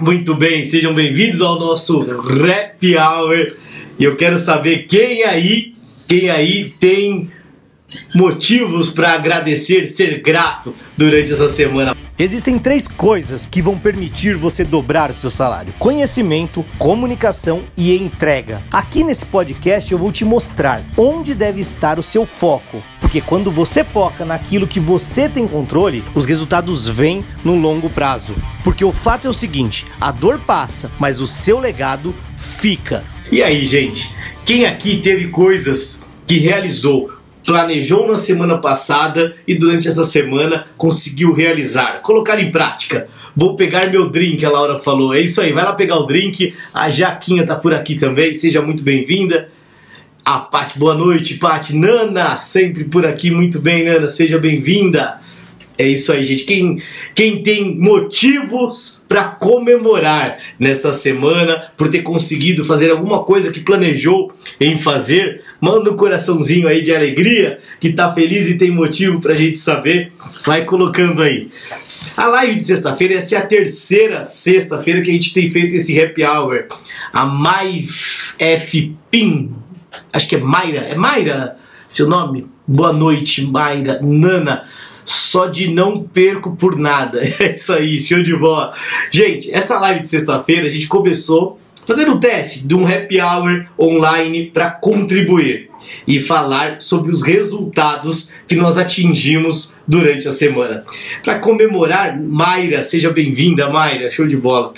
Muito bem, sejam bem-vindos ao nosso Rap Hour. E eu quero saber quem aí, quem aí tem motivos para agradecer, ser grato durante essa semana. Existem três coisas que vão permitir você dobrar o seu salário: conhecimento, comunicação e entrega. Aqui nesse podcast eu vou te mostrar onde deve estar o seu foco. Porque quando você foca naquilo que você tem controle, os resultados vêm no longo prazo. Porque o fato é o seguinte: a dor passa, mas o seu legado fica. E aí, gente? Quem aqui teve coisas que realizou planejou na semana passada e durante essa semana conseguiu realizar, colocar em prática. Vou pegar meu drink, a Laura falou. É isso aí, vai lá pegar o drink. A Jaquinha tá por aqui também, seja muito bem-vinda. A Paty, boa noite, Paty. Nana, sempre por aqui, muito bem, Nana, seja bem-vinda. É isso aí, gente. Quem, quem tem motivos para comemorar nessa semana por ter conseguido fazer alguma coisa que planejou em fazer, manda um coraçãozinho aí de alegria, que tá feliz e tem motivo pra gente saber. Vai colocando aí. A live de sexta-feira, essa é a terceira sexta-feira que a gente tem feito esse happy hour. A Mai F. Pin, acho que é Mayra, é Mayra seu nome? Boa noite, Mayra, Nana só de não perco por nada. É isso aí, show de bola. Gente, essa live de sexta-feira a gente começou fazendo um teste de um happy hour online para contribuir e falar sobre os resultados que nós atingimos durante a semana. Para comemorar, Mayra, seja bem-vinda, Mayra, show de bola.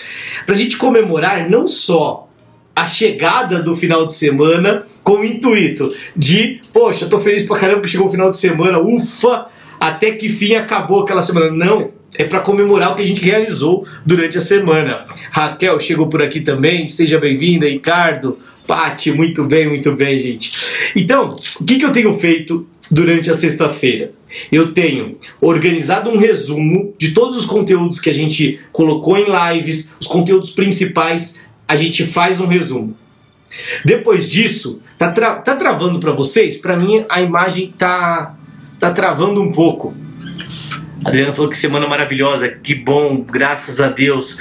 Para a gente comemorar não só a chegada do final de semana com o intuito de, poxa, tô feliz pra caramba que chegou o final de semana, ufa, até que fim acabou aquela semana. Não, é para comemorar o que a gente realizou durante a semana. Raquel chegou por aqui também, seja bem-vinda, Ricardo, Pati, muito bem, muito bem, gente. Então, o que, que eu tenho feito durante a sexta-feira? Eu tenho organizado um resumo de todos os conteúdos que a gente colocou em lives, os conteúdos principais, a gente faz um resumo. Depois disso, tá, tra tá travando para vocês? Para mim a imagem tá tá travando um pouco. Adriana falou que semana maravilhosa, que bom, graças a Deus.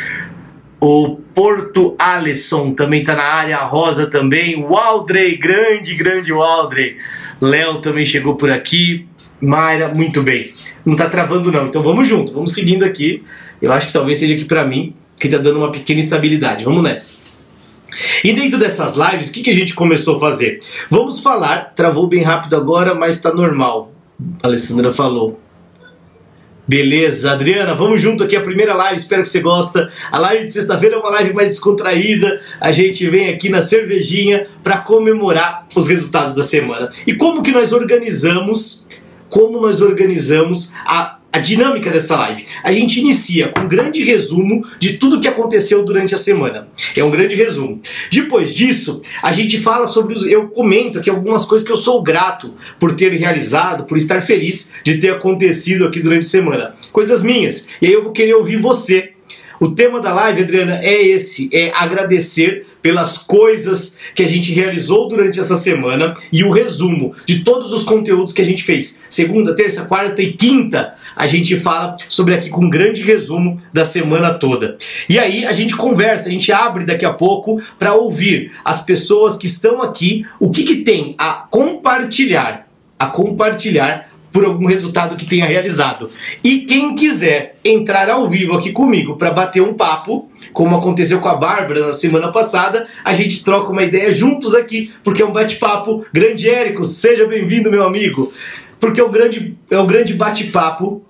O Porto Alisson também tá na área, a Rosa também, o Aldrey, grande, grande Aldrey. Léo também chegou por aqui. Mayra, muito bem. Não tá travando não, então vamos junto, vamos seguindo aqui. Eu acho que talvez seja aqui para mim que tá dando uma pequena instabilidade. Vamos nessa. E dentro dessas lives, o que, que a gente começou a fazer? Vamos falar, travou bem rápido agora, mas está normal. A Alessandra falou. Beleza, Adriana, vamos junto aqui a primeira live, espero que você gosta. A live de sexta-feira é uma live mais descontraída. A gente vem aqui na cervejinha para comemorar os resultados da semana. E como que nós organizamos? Como nós organizamos a a dinâmica dessa live. A gente inicia com um grande resumo de tudo que aconteceu durante a semana. É um grande resumo. Depois disso, a gente fala sobre os. Eu comento aqui algumas coisas que eu sou grato por ter realizado, por estar feliz de ter acontecido aqui durante a semana. Coisas minhas. E aí eu vou querer ouvir você o tema da live, Adriana, é esse: é agradecer pelas coisas que a gente realizou durante essa semana e o resumo de todos os conteúdos que a gente fez. Segunda, terça, quarta e quinta, a gente fala sobre aqui com um grande resumo da semana toda. E aí a gente conversa, a gente abre daqui a pouco para ouvir as pessoas que estão aqui, o que, que tem a compartilhar, a compartilhar por algum resultado que tenha realizado. E quem quiser entrar ao vivo aqui comigo para bater um papo, como aconteceu com a Bárbara na semana passada, a gente troca uma ideia juntos aqui, porque é um bate-papo. Grande Érico, seja bem-vindo, meu amigo. Porque é o grande, é o grande bate-papo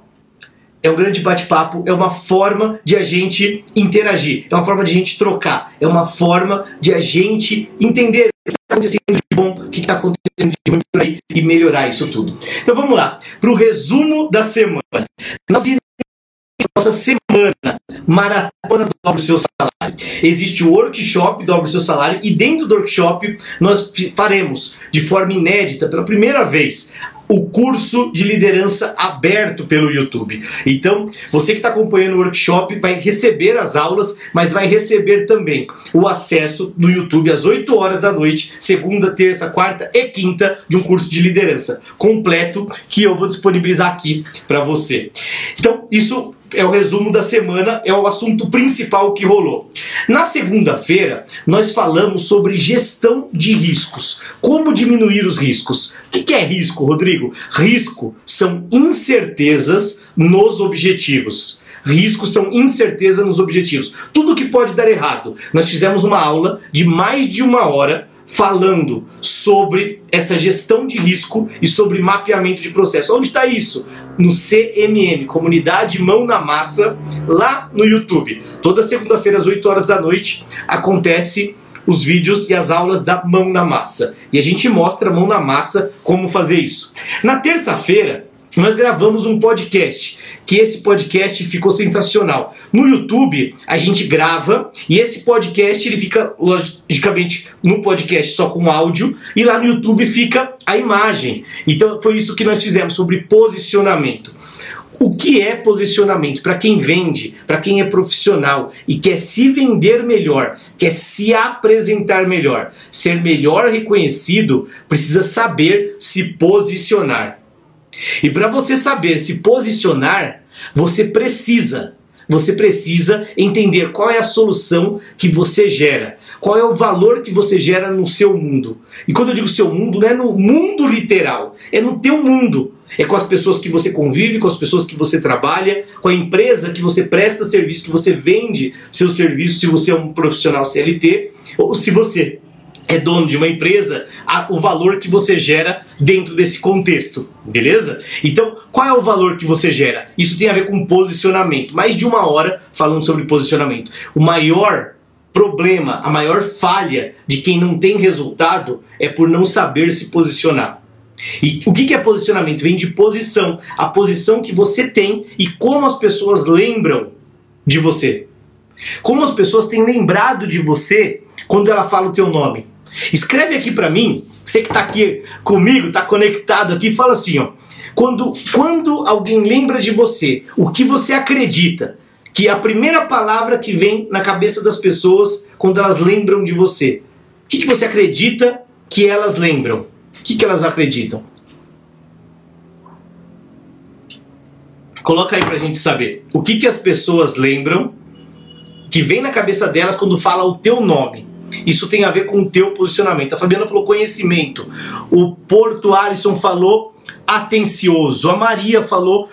é um grande bate-papo, é uma forma de a gente interagir, é uma forma de a gente trocar, é uma forma de a gente entender que está acontecendo de bom, o que está acontecendo de ruim por aí e melhorar isso tudo. Então vamos lá, para o resumo da semana. Nós nossa semana maratona do Dobre Seu Salário. Existe o workshop Dobre Seu Salário e dentro do workshop nós faremos de forma inédita, pela primeira vez, o curso de liderança aberto pelo YouTube. Então, você que está acompanhando o workshop vai receber as aulas, mas vai receber também o acesso no YouTube às 8 horas da noite, segunda, terça, quarta e quinta, de um curso de liderança completo que eu vou disponibilizar aqui para você. Então, isso é o resumo da semana, é o assunto principal que rolou. Na segunda-feira, nós falamos sobre gestão de riscos. Como diminuir os riscos? O que é risco, Rodrigo? Risco são incertezas nos objetivos. Riscos são incerteza nos objetivos. Tudo que pode dar errado. Nós fizemos uma aula de mais de uma hora falando sobre essa gestão de risco e sobre mapeamento de processo. Onde está isso? No CMM, Comunidade Mão na Massa, lá no YouTube. Toda segunda-feira às 8 horas da noite acontece os vídeos e as aulas da Mão na Massa. E a gente mostra mão na massa como fazer isso. Na terça-feira, nós gravamos um podcast, que esse podcast ficou sensacional. No YouTube, a gente grava e esse podcast ele fica logicamente no podcast só com áudio e lá no YouTube fica a imagem. Então foi isso que nós fizemos sobre posicionamento. O que é posicionamento? Para quem vende, para quem é profissional e quer se vender melhor, quer se apresentar melhor, ser melhor reconhecido, precisa saber se posicionar. E para você saber se posicionar, você precisa, você precisa entender qual é a solução que você gera, qual é o valor que você gera no seu mundo. E quando eu digo seu mundo, não é no mundo literal, é no teu mundo. É com as pessoas que você convive, com as pessoas que você trabalha, com a empresa que você presta serviço, que você vende seu serviço, se você é um profissional CLT, ou se você é dono de uma empresa, a, o valor que você gera dentro desse contexto, beleza? Então, qual é o valor que você gera? Isso tem a ver com posicionamento. Mais de uma hora falando sobre posicionamento. O maior problema, a maior falha de quem não tem resultado é por não saber se posicionar. E o que é posicionamento? Vem de posição, a posição que você tem e como as pessoas lembram de você. Como as pessoas têm lembrado de você quando ela fala o teu nome. Escreve aqui para mim, você que está aqui comigo, está conectado aqui, fala assim, ó. Quando, quando alguém lembra de você, o que você acredita que é a primeira palavra que vem na cabeça das pessoas quando elas lembram de você? O que, que você acredita que elas lembram? O que, que elas acreditam? Coloca aí pra gente saber. O que, que as pessoas lembram que vem na cabeça delas quando fala o teu nome? Isso tem a ver com o teu posicionamento. A Fabiana falou conhecimento. O Porto Alisson falou atencioso. A Maria falou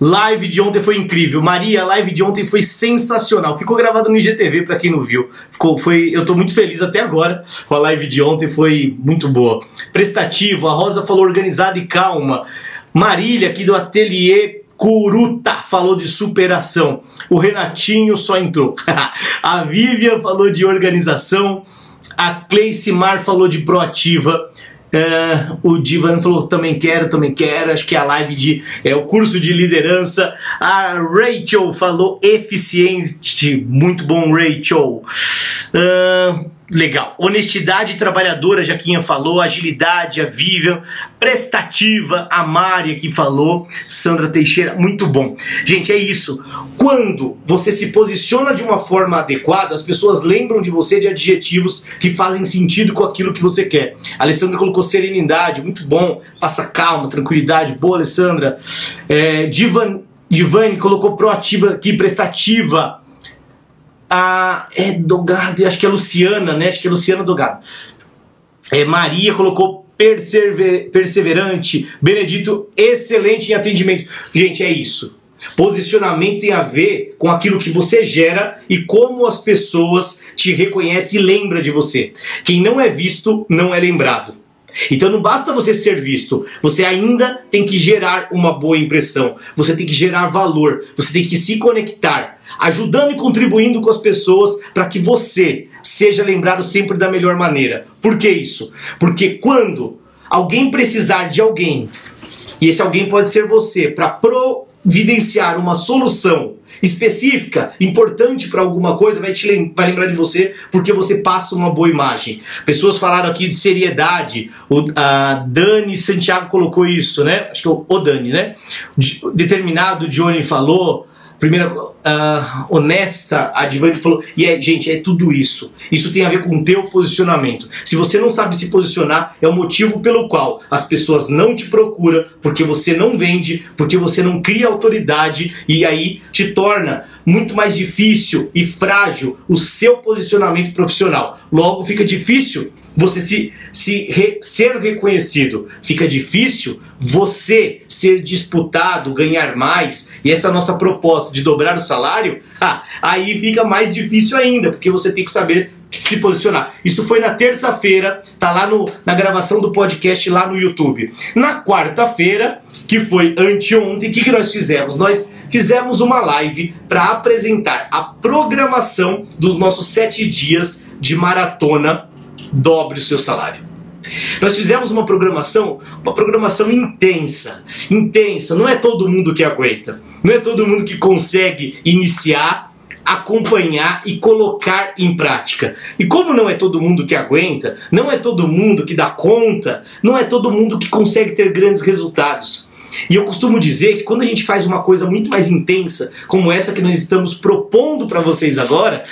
Live de ontem foi incrível. Maria, a live de ontem foi sensacional. Ficou gravado no IGTV para quem não viu. Ficou, foi, eu tô muito feliz até agora com a live de ontem, foi muito boa. Prestativo, a Rosa falou organizada e calma. Marília aqui do Ateliê Curuta falou de superação. O Renatinho só entrou. a Vivian falou de organização. A Cleice Mar falou de proativa. É, o Divan falou também quero, também quero. Acho que é a live de é o curso de liderança. A Rachel falou eficiente, muito bom, Rachel. Uh, Legal. Honestidade trabalhadora, Jaquinha falou. Agilidade, a Vivian. Prestativa, a Mária que falou. Sandra Teixeira, muito bom. Gente, é isso. Quando você se posiciona de uma forma adequada, as pessoas lembram de você de adjetivos que fazem sentido com aquilo que você quer. A Alessandra colocou serenidade, muito bom. Passa calma, tranquilidade. Boa, Alessandra. É, Divan, Divane colocou proativa aqui, prestativa a é Dogado, acho que é Luciana, né? Acho que é Luciana Dogado. É, Maria colocou persever, perseverante, Benedito excelente em atendimento. Gente, é isso. Posicionamento tem a ver com aquilo que você gera e como as pessoas te reconhecem e lembram de você. Quem não é visto não é lembrado. Então não basta você ser visto, você ainda tem que gerar uma boa impressão, você tem que gerar valor, você tem que se conectar, ajudando e contribuindo com as pessoas para que você seja lembrado sempre da melhor maneira. Por que isso? Porque quando alguém precisar de alguém, e esse alguém pode ser você, para providenciar uma solução específica, importante para alguma coisa, vai te lem vai lembrar de você porque você passa uma boa imagem. Pessoas falaram aqui de seriedade. O Dani Santiago colocou isso, né? Acho que é o, o Dani, né? De, determinado Johnny falou. Primeira uh, honesta, a Divani falou, e é, gente, é tudo isso. Isso tem a ver com o teu posicionamento. Se você não sabe se posicionar, é o motivo pelo qual as pessoas não te procuram, porque você não vende, porque você não cria autoridade e aí te torna muito mais difícil e frágil o seu posicionamento profissional. Logo, fica difícil você se, se re, ser reconhecido. Fica difícil você ser disputado, ganhar mais. E essa nossa proposta de dobrar o salário, ah, aí fica mais difícil ainda, porque você tem que saber se posicionar. Isso foi na terça-feira, tá lá no, na gravação do podcast lá no YouTube. Na quarta-feira, que foi anteontem, o que, que nós fizemos? Nós fizemos uma live para apresentar a programação dos nossos sete dias de maratona Dobre o seu salário. Nós fizemos uma programação, uma programação intensa, intensa. Não é todo mundo que aguenta, não é todo mundo que consegue iniciar acompanhar e colocar em prática. E como não é todo mundo que aguenta, não é todo mundo que dá conta, não é todo mundo que consegue ter grandes resultados. E eu costumo dizer que quando a gente faz uma coisa muito mais intensa, como essa que nós estamos propondo para vocês agora,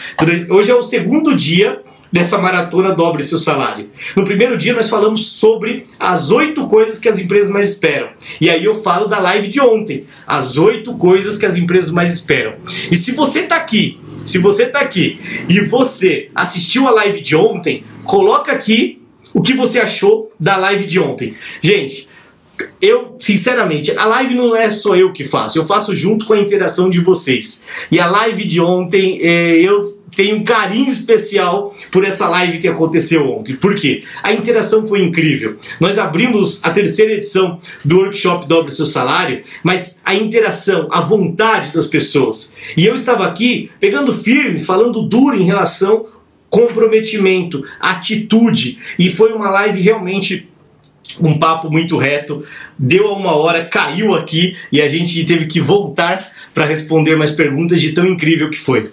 hoje é o segundo dia dessa maratona dobre seu salário. No primeiro dia nós falamos sobre as oito coisas que as empresas mais esperam. E aí eu falo da live de ontem, as oito coisas que as empresas mais esperam. E se você está aqui, se você está aqui e você assistiu a live de ontem, coloca aqui o que você achou da live de ontem. Gente, eu, sinceramente, a live não é só eu que faço, eu faço junto com a interação de vocês. E a live de ontem, é, eu tenho um carinho especial por essa live que aconteceu ontem. Por quê? A interação foi incrível. Nós abrimos a terceira edição do workshop Dobre Seu Salário, mas a interação, a vontade das pessoas. E eu estava aqui pegando firme, falando duro em relação comprometimento, atitude. E foi uma live realmente um papo muito reto. Deu a uma hora, caiu aqui e a gente teve que voltar para responder mais perguntas de tão incrível que foi.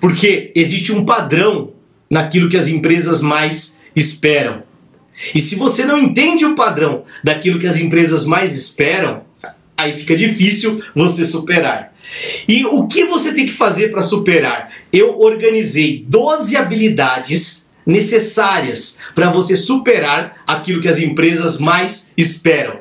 Porque existe um padrão naquilo que as empresas mais esperam. E se você não entende o padrão daquilo que as empresas mais esperam, aí fica difícil você superar. E o que você tem que fazer para superar? Eu organizei 12 habilidades necessárias para você superar aquilo que as empresas mais esperam.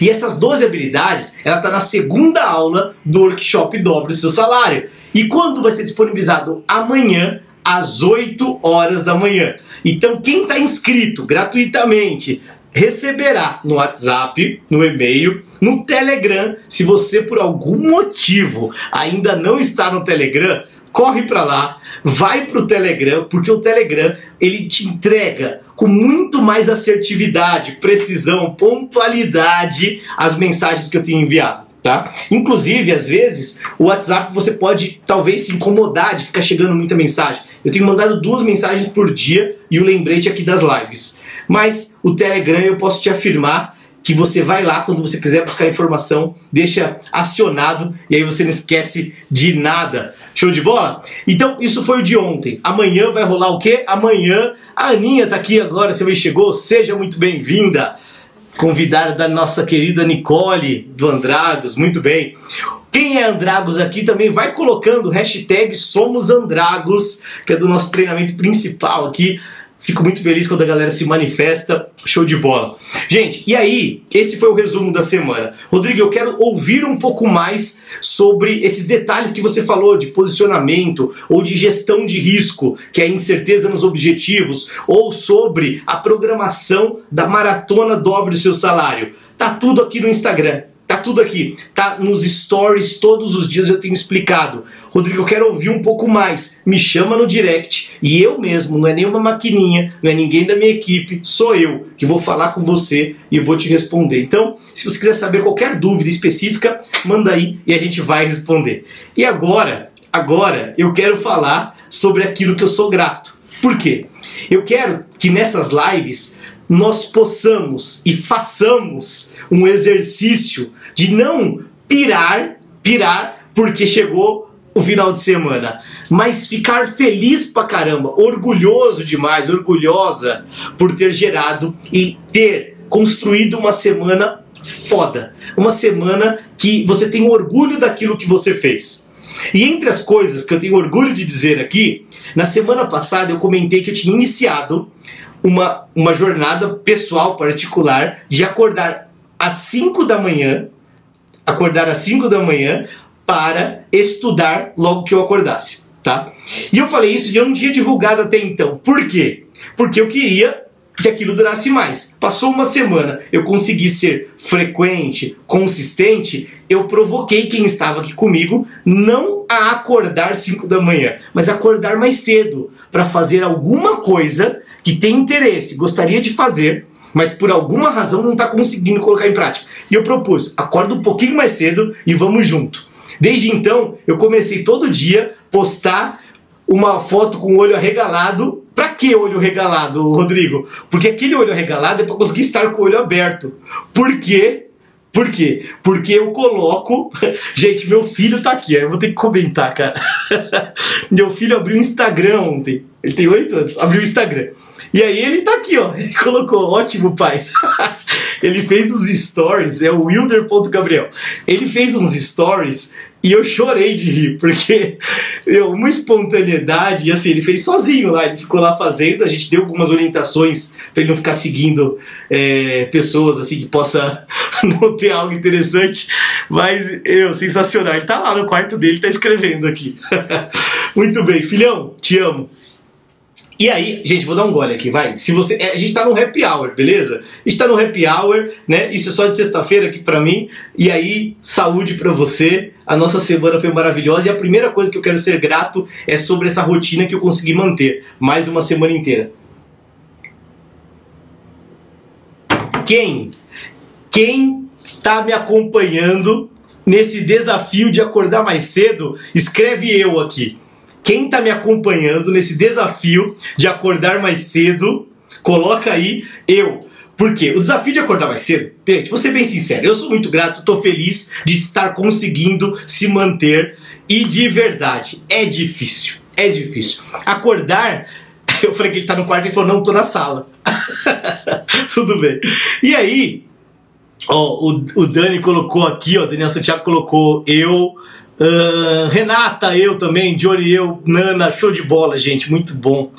E essas 12 habilidades, ela está na segunda aula do workshop Dobre o seu salário. E quando vai ser disponibilizado? Amanhã, às 8 horas da manhã. Então, quem está inscrito gratuitamente receberá no WhatsApp, no e-mail, no Telegram. Se você por algum motivo ainda não está no Telegram, corre para lá, vai para o Telegram, porque o Telegram ele te entrega com muito mais assertividade, precisão, pontualidade as mensagens que eu tenho enviado tá? Inclusive, às vezes, o WhatsApp você pode talvez se incomodar de ficar chegando muita mensagem. Eu tenho mandado duas mensagens por dia e o lembrete aqui das lives. Mas o Telegram eu posso te afirmar que você vai lá quando você quiser buscar informação, deixa acionado e aí você não esquece de nada. Show de bola? Então, isso foi o de ontem. Amanhã vai rolar o quê? Amanhã a Aninha tá aqui agora, você chegou, seja muito bem-vinda convidada da nossa querida Nicole do Andragos, muito bem. Quem é Andragos aqui também vai colocando hashtag Somos Andragos, que é do nosso treinamento principal aqui. Fico muito feliz quando a galera se manifesta. Show de bola. Gente, e aí, esse foi o resumo da semana. Rodrigo, eu quero ouvir um pouco mais sobre esses detalhes que você falou de posicionamento ou de gestão de risco, que é incerteza nos objetivos, ou sobre a programação da maratona dobre o seu salário. Tá tudo aqui no Instagram. Tá tudo aqui, tá nos stories todos os dias eu tenho explicado. Rodrigo, eu quero ouvir um pouco mais. Me chama no direct e eu mesmo, não é nenhuma maquininha, não é ninguém da minha equipe, sou eu que vou falar com você e vou te responder. Então, se você quiser saber qualquer dúvida específica, manda aí e a gente vai responder. E agora, agora eu quero falar sobre aquilo que eu sou grato. Por quê? Eu quero que nessas lives nós possamos e façamos um exercício de não pirar, pirar porque chegou o final de semana, mas ficar feliz pra caramba, orgulhoso demais, orgulhosa por ter gerado e ter construído uma semana foda, uma semana que você tem orgulho daquilo que você fez. E entre as coisas que eu tenho orgulho de dizer aqui, na semana passada eu comentei que eu tinha iniciado uma, uma jornada pessoal particular de acordar às 5 da manhã, acordar às 5 da manhã para estudar logo que eu acordasse, tá? E eu falei isso e eu não tinha divulgado até então. Por quê? Porque eu queria que aquilo durasse mais. Passou uma semana, eu consegui ser frequente, consistente, eu provoquei quem estava aqui comigo não a acordar 5 da manhã, mas acordar mais cedo para fazer alguma coisa que tem interesse, gostaria de fazer, mas por alguma razão não está conseguindo colocar em prática. E eu propus, acorda um pouquinho mais cedo e vamos junto. Desde então, eu comecei todo dia postar uma foto com o olho arregalado. Pra que olho regalado, Rodrigo? Porque aquele olho arregalado é para conseguir estar com o olho aberto. Por quê? Por quê? Porque eu coloco. Gente, meu filho tá aqui, eu vou ter que comentar, cara. meu filho abriu o Instagram ontem. Ele tem oito anos, abriu o Instagram. E aí ele tá aqui, ó. Ele colocou, ótimo pai. ele fez uns stories, é o Wilder.gabriel. Ele fez uns stories e eu chorei de rir, porque eu, uma espontaneidade, e assim, ele fez sozinho lá, ele ficou lá fazendo, a gente deu algumas orientações para ele não ficar seguindo é, pessoas assim que possa não ter algo interessante, mas eu, sensacional, ele tá lá no quarto dele, tá escrevendo aqui. Muito bem, filhão, te amo. E aí, gente, vou dar um gole aqui, vai. Se você, é, a gente tá no happy hour, beleza? A gente tá no happy hour, né? Isso é só de sexta-feira aqui para mim. E aí, saúde para você. A nossa semana foi maravilhosa e a primeira coisa que eu quero ser grato é sobre essa rotina que eu consegui manter mais uma semana inteira. Quem? Quem tá me acompanhando nesse desafio de acordar mais cedo? Escreve eu aqui. Quem está me acompanhando nesse desafio de acordar mais cedo, coloca aí eu. Por quê? O desafio de acordar mais cedo, gente, vou ser bem sincero, eu sou muito grato, estou feliz de estar conseguindo se manter e de verdade, é difícil, é difícil. Acordar, eu falei que ele está no quarto e falou, não, tô na sala. Tudo bem. E aí, ó, o, o Dani colocou aqui, ó, o Daniel Santiago colocou eu, Uh, Renata, eu também, Johnny, eu, Nana, show de bola, gente, muito bom.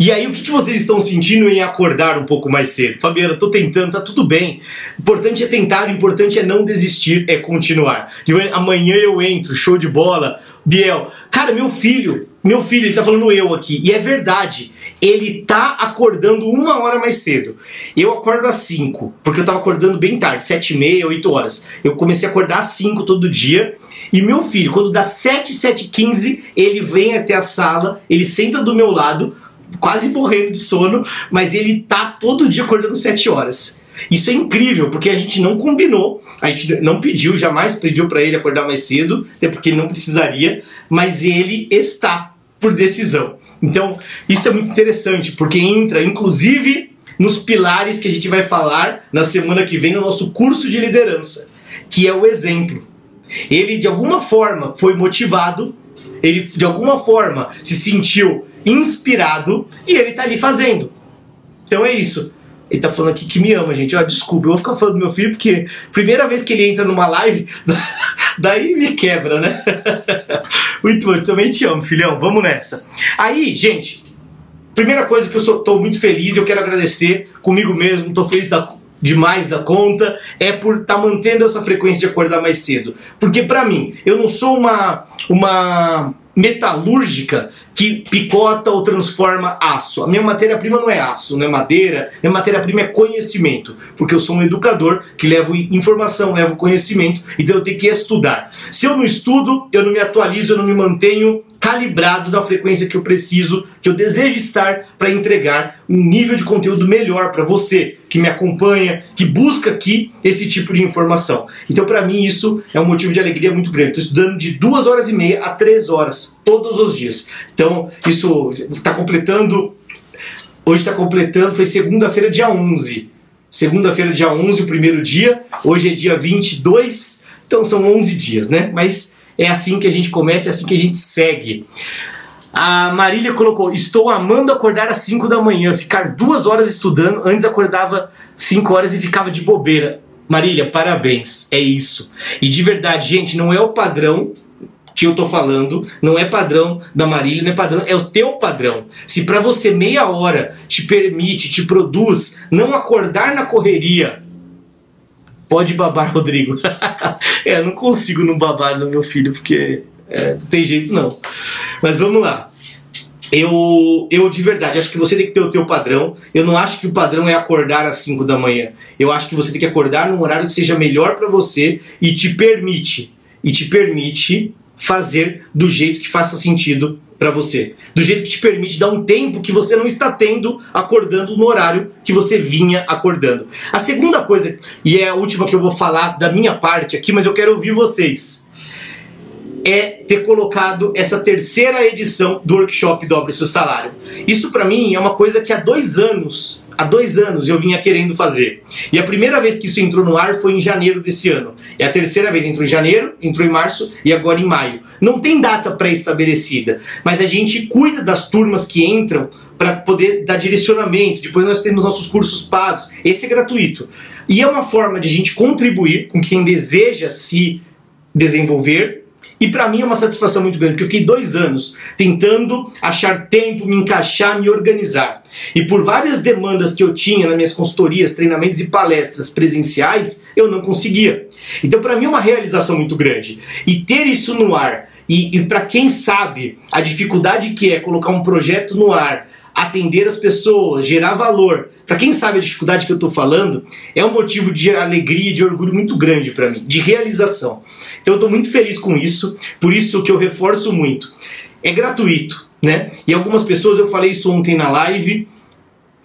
E aí, o que, que vocês estão sentindo em acordar um pouco mais cedo? Fabiana, tô tentando, tá tudo bem. O importante é tentar, o importante é não desistir, é continuar. Amanhã eu entro, show de bola. Biel, cara, meu filho, meu filho, ele tá falando eu aqui, e é verdade, ele tá acordando uma hora mais cedo. Eu acordo às 5, porque eu tava acordando bem tarde, 7 e meia, 8 horas. Eu comecei a acordar às 5 todo dia, e meu filho, quando dá 7, 7 15, ele vem até a sala, ele senta do meu lado, quase morrendo de sono, mas ele tá todo dia acordando 7 horas. Isso é incrível, porque a gente não combinou, a gente não pediu, jamais pediu para ele acordar mais cedo, até porque ele não precisaria, mas ele está por decisão. Então, isso é muito interessante, porque entra inclusive nos pilares que a gente vai falar na semana que vem no nosso curso de liderança, que é o exemplo. Ele de alguma forma foi motivado, ele de alguma forma se sentiu inspirado e ele está ali fazendo. Então é isso. Ele tá falando aqui que me ama, gente. Ó, desculpa, eu vou ficar falando do meu filho porque primeira vez que ele entra numa live, daí me quebra, né? muito bom, também te amo, filhão. Vamos nessa. Aí, gente, primeira coisa que eu sou, tô muito feliz, eu quero agradecer comigo mesmo, tô feliz da, demais da conta, é por estar tá mantendo essa frequência de acordar mais cedo. Porque para mim, eu não sou uma uma metalúrgica que picota ou transforma aço. A minha matéria-prima não é aço, não é madeira, minha matéria-prima é conhecimento, porque eu sou um educador que levo informação, levo conhecimento, então eu tenho que estudar. Se eu não estudo, eu não me atualizo, eu não me mantenho calibrado na frequência que eu preciso, que eu desejo estar para entregar um nível de conteúdo melhor para você que me acompanha, que busca aqui esse tipo de informação. Então, para mim, isso é um motivo de alegria muito grande. Estou estudando de duas horas e meia a três horas todos os dias. Então, isso está completando. Hoje está completando, foi segunda-feira, dia 11. Segunda-feira, dia 11, o primeiro dia. Hoje é dia 22, então são 11 dias, né? Mas é assim que a gente começa, é assim que a gente segue. A Marília colocou: Estou amando acordar às 5 da manhã, ficar duas horas estudando. Antes acordava 5 horas e ficava de bobeira. Marília, parabéns, é isso. E de verdade, gente, não é o padrão que eu tô falando, não é padrão da Marília, não é padrão, é o teu padrão. Se para você meia hora te permite, te produz, não acordar na correria, pode babar, Rodrigo. é, eu não consigo não babar no meu filho, porque é, não tem jeito não. Mas vamos lá. Eu, eu de verdade acho que você tem que ter o teu padrão. Eu não acho que o padrão é acordar às 5 da manhã. Eu acho que você tem que acordar num horário que seja melhor para você e te permite e te permite fazer do jeito que faça sentido para você, do jeito que te permite dar um tempo que você não está tendo acordando no horário que você vinha acordando. A segunda coisa, e é a última que eu vou falar da minha parte aqui, mas eu quero ouvir vocês é ter colocado essa terceira edição do workshop Dobre Seu Salário. Isso para mim é uma coisa que há dois anos, há dois anos eu vinha querendo fazer. E a primeira vez que isso entrou no ar foi em janeiro desse ano. É a terceira vez, entrou em janeiro, entrou em março e agora em maio. Não tem data pré-estabelecida, mas a gente cuida das turmas que entram para poder dar direcionamento. Depois nós temos nossos cursos pagos. Esse é gratuito. E é uma forma de a gente contribuir com quem deseja se desenvolver e para mim é uma satisfação muito grande, porque eu fiquei dois anos tentando achar tempo, me encaixar, me organizar. E por várias demandas que eu tinha nas minhas consultorias, treinamentos e palestras presenciais, eu não conseguia. Então, para mim é uma realização muito grande. E ter isso no ar, e, e para quem sabe a dificuldade que é colocar um projeto no ar, atender as pessoas, gerar valor. Para quem sabe a dificuldade que eu estou falando, é um motivo de alegria, de orgulho muito grande para mim, de realização. Então eu estou muito feliz com isso, por isso que eu reforço muito. É gratuito, né? E algumas pessoas, eu falei isso ontem na live,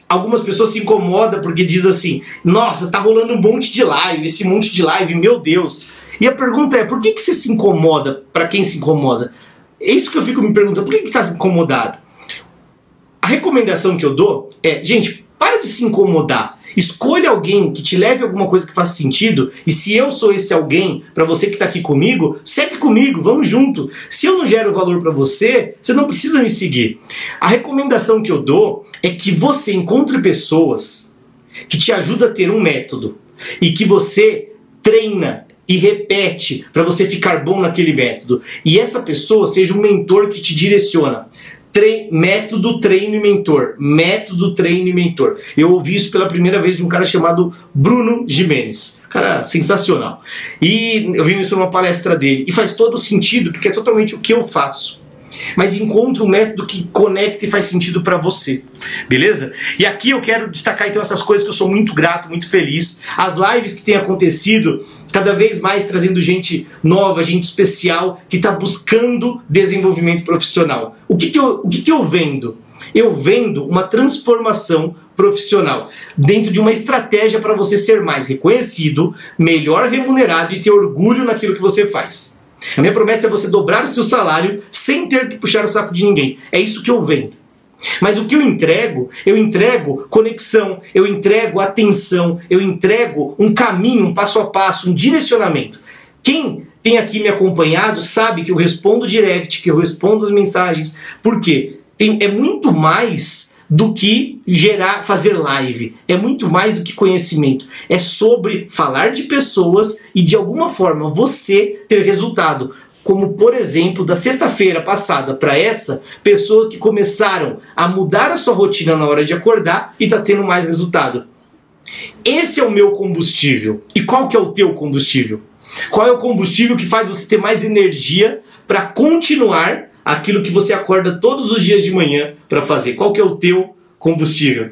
algumas pessoas se incomodam porque diz assim: "Nossa, tá rolando um monte de live, esse monte de live, meu Deus". E a pergunta é: por que que você se incomoda? Para quem se incomoda? É isso que eu fico me perguntando, por que que tá incomodado? Recomendação que eu dou é, gente, para de se incomodar. Escolha alguém que te leve alguma coisa que faça sentido. E se eu sou esse alguém, para você que está aqui comigo, segue comigo, vamos junto. Se eu não gero valor para você, você não precisa me seguir. A recomendação que eu dou é que você encontre pessoas que te ajudam a ter um método e que você treina e repete para você ficar bom naquele método. E essa pessoa seja um mentor que te direciona. Método treino e mentor. Método treino e mentor. Eu ouvi isso pela primeira vez de um cara chamado Bruno Jimenez. Cara sensacional. E eu vi isso numa palestra dele. E faz todo sentido, porque é totalmente o que eu faço mas encontre um método que conecte e faz sentido para você. Beleza? E aqui eu quero destacar então essas coisas que eu sou muito grato, muito feliz. As lives que têm acontecido, cada vez mais trazendo gente nova, gente especial, que está buscando desenvolvimento profissional. O que, que, eu, o que, que eu vendo? Eu vendo uma transformação profissional dentro de uma estratégia para você ser mais reconhecido, melhor remunerado e ter orgulho naquilo que você faz. A minha promessa é você dobrar o seu salário sem ter que puxar o saco de ninguém. É isso que eu vendo. Mas o que eu entrego? Eu entrego conexão, eu entrego atenção, eu entrego um caminho, um passo a passo, um direcionamento. Quem tem aqui me acompanhado sabe que eu respondo direct, que eu respondo as mensagens. Por quê? Tem, é muito mais do que gerar, fazer live. É muito mais do que conhecimento. É sobre falar de pessoas e de alguma forma você ter resultado. Como, por exemplo, da sexta-feira passada para essa, pessoas que começaram a mudar a sua rotina na hora de acordar e está tendo mais resultado. Esse é o meu combustível. E qual que é o teu combustível? Qual é o combustível que faz você ter mais energia para continuar aquilo que você acorda todos os dias de manhã para fazer. Qual que é o teu combustível?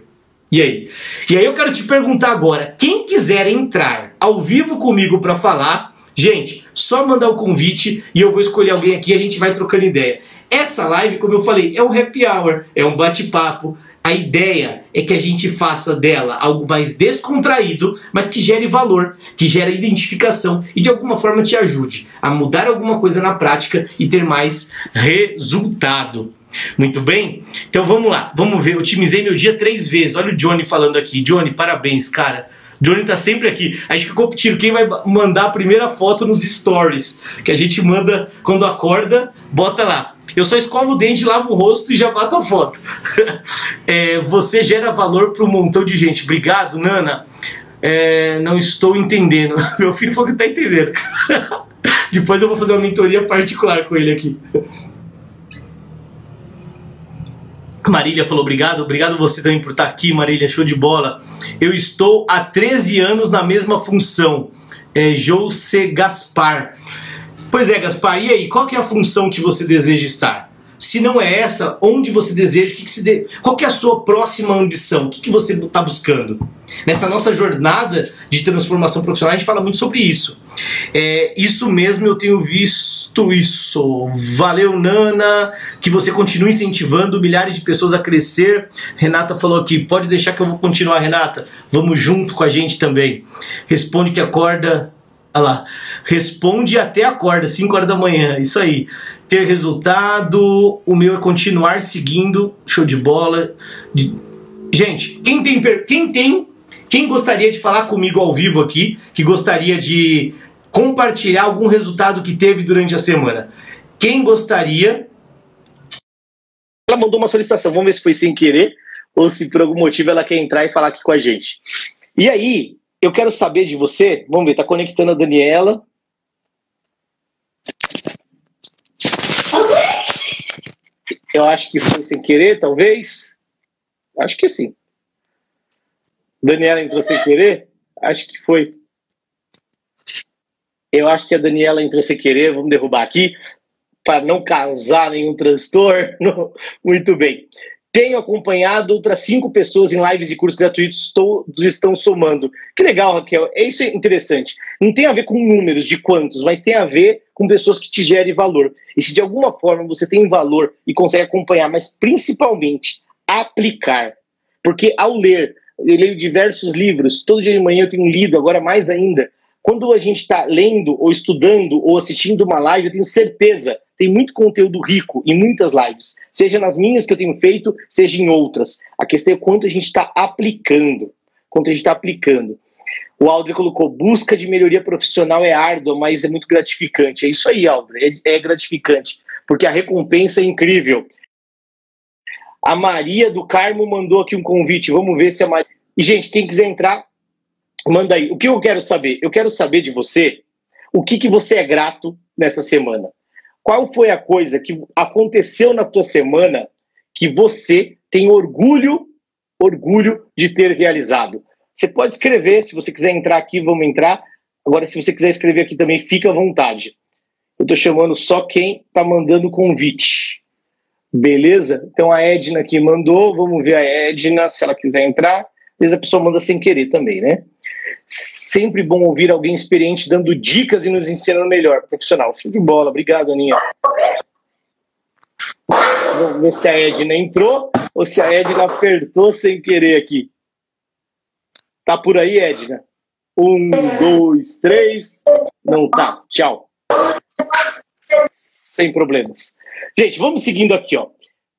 E aí? E aí eu quero te perguntar agora, quem quiser entrar ao vivo comigo para falar, gente, só mandar o convite e eu vou escolher alguém aqui e a gente vai trocando ideia. Essa live, como eu falei, é um happy hour, é um bate-papo, a ideia é que a gente faça dela algo mais descontraído, mas que gere valor, que gere identificação e de alguma forma te ajude a mudar alguma coisa na prática e ter mais resultado. Muito bem? Então vamos lá, vamos ver. Eu otimizei meu dia três vezes. Olha o Johnny falando aqui. Johnny, parabéns, cara. Johnny tá sempre aqui. A gente ficou competindo quem vai mandar a primeira foto nos stories. Que a gente manda quando acorda, bota lá. Eu só escovo o dente, lavo o rosto e já bato a foto. é, você gera valor para um montão de gente. Obrigado, Nana. É, não estou entendendo. Meu filho falou que está entendendo. Depois eu vou fazer uma mentoria particular com ele aqui. Marília falou obrigado, obrigado você também por estar aqui, Marília, show de bola. Eu estou há 13 anos na mesma função. É José Gaspar. Pois é, Gaspar, e aí, qual que é a função que você deseja estar? Se não é essa, onde você deseja, que que se de... qual é a sua próxima ambição? O que, que você está buscando? Nessa nossa jornada de transformação profissional, a gente fala muito sobre isso. É, isso mesmo, eu tenho visto isso. Valeu, Nana, que você continue incentivando milhares de pessoas a crescer. Renata falou aqui, pode deixar que eu vou continuar, Renata. Vamos junto com a gente também. Responde que acorda. Olha lá. Responde até acorda, 5 horas da manhã. Isso aí ter resultado, o meu é continuar seguindo, show de bola. Gente, quem tem, quem tem, quem gostaria de falar comigo ao vivo aqui, que gostaria de compartilhar algum resultado que teve durante a semana? Quem gostaria? Ela mandou uma solicitação, vamos ver se foi sem querer ou se por algum motivo ela quer entrar e falar aqui com a gente. E aí, eu quero saber de você, vamos ver, tá conectando a Daniela, Eu acho que foi sem querer, talvez. Acho que sim. Daniela entrou sem querer? Acho que foi. Eu acho que a Daniela entrou sem querer. Vamos derrubar aqui para não causar nenhum transtorno. Muito bem. Tenho acompanhado outras cinco pessoas em lives e cursos gratuitos, todos estão somando. Que legal, Raquel. É isso é interessante. Não tem a ver com números de quantos, mas tem a ver com pessoas que te gerem valor. E se de alguma forma você tem valor e consegue acompanhar, mas principalmente aplicar. Porque ao ler, eu leio diversos livros, todo dia de manhã eu tenho lido, agora mais ainda. Quando a gente está lendo, ou estudando, ou assistindo uma live, eu tenho certeza tem muito conteúdo rico em muitas lives, seja nas minhas que eu tenho feito, seja em outras. A questão é quanto a gente está aplicando. Quanto a gente está aplicando. O Aldre colocou: busca de melhoria profissional é árdua, mas é muito gratificante. É isso aí, Aldre, é, é gratificante, porque a recompensa é incrível. A Maria do Carmo mandou aqui um convite. Vamos ver se a Maria. E, gente, quem quiser entrar, manda aí. O que eu quero saber? Eu quero saber de você o que, que você é grato nessa semana. Qual foi a coisa que aconteceu na tua semana que você tem orgulho, orgulho de ter realizado? Você pode escrever, se você quiser entrar aqui, vamos entrar. Agora, se você quiser escrever aqui também, fica à vontade. Eu estou chamando só quem está mandando convite. Beleza? Então a Edna aqui mandou, vamos ver a Edna, se ela quiser entrar. Às vezes a pessoa manda sem querer também, né? Sempre bom ouvir alguém experiente dando dicas e nos ensinando melhor. Profissional. Show de bola. Obrigado, Aninha. Vamos ver se a Edna entrou ou se a Edna apertou sem querer aqui. Tá por aí, Edna? Um, dois, três. Não tá. Tchau. Sem problemas. Gente, vamos seguindo aqui, ó.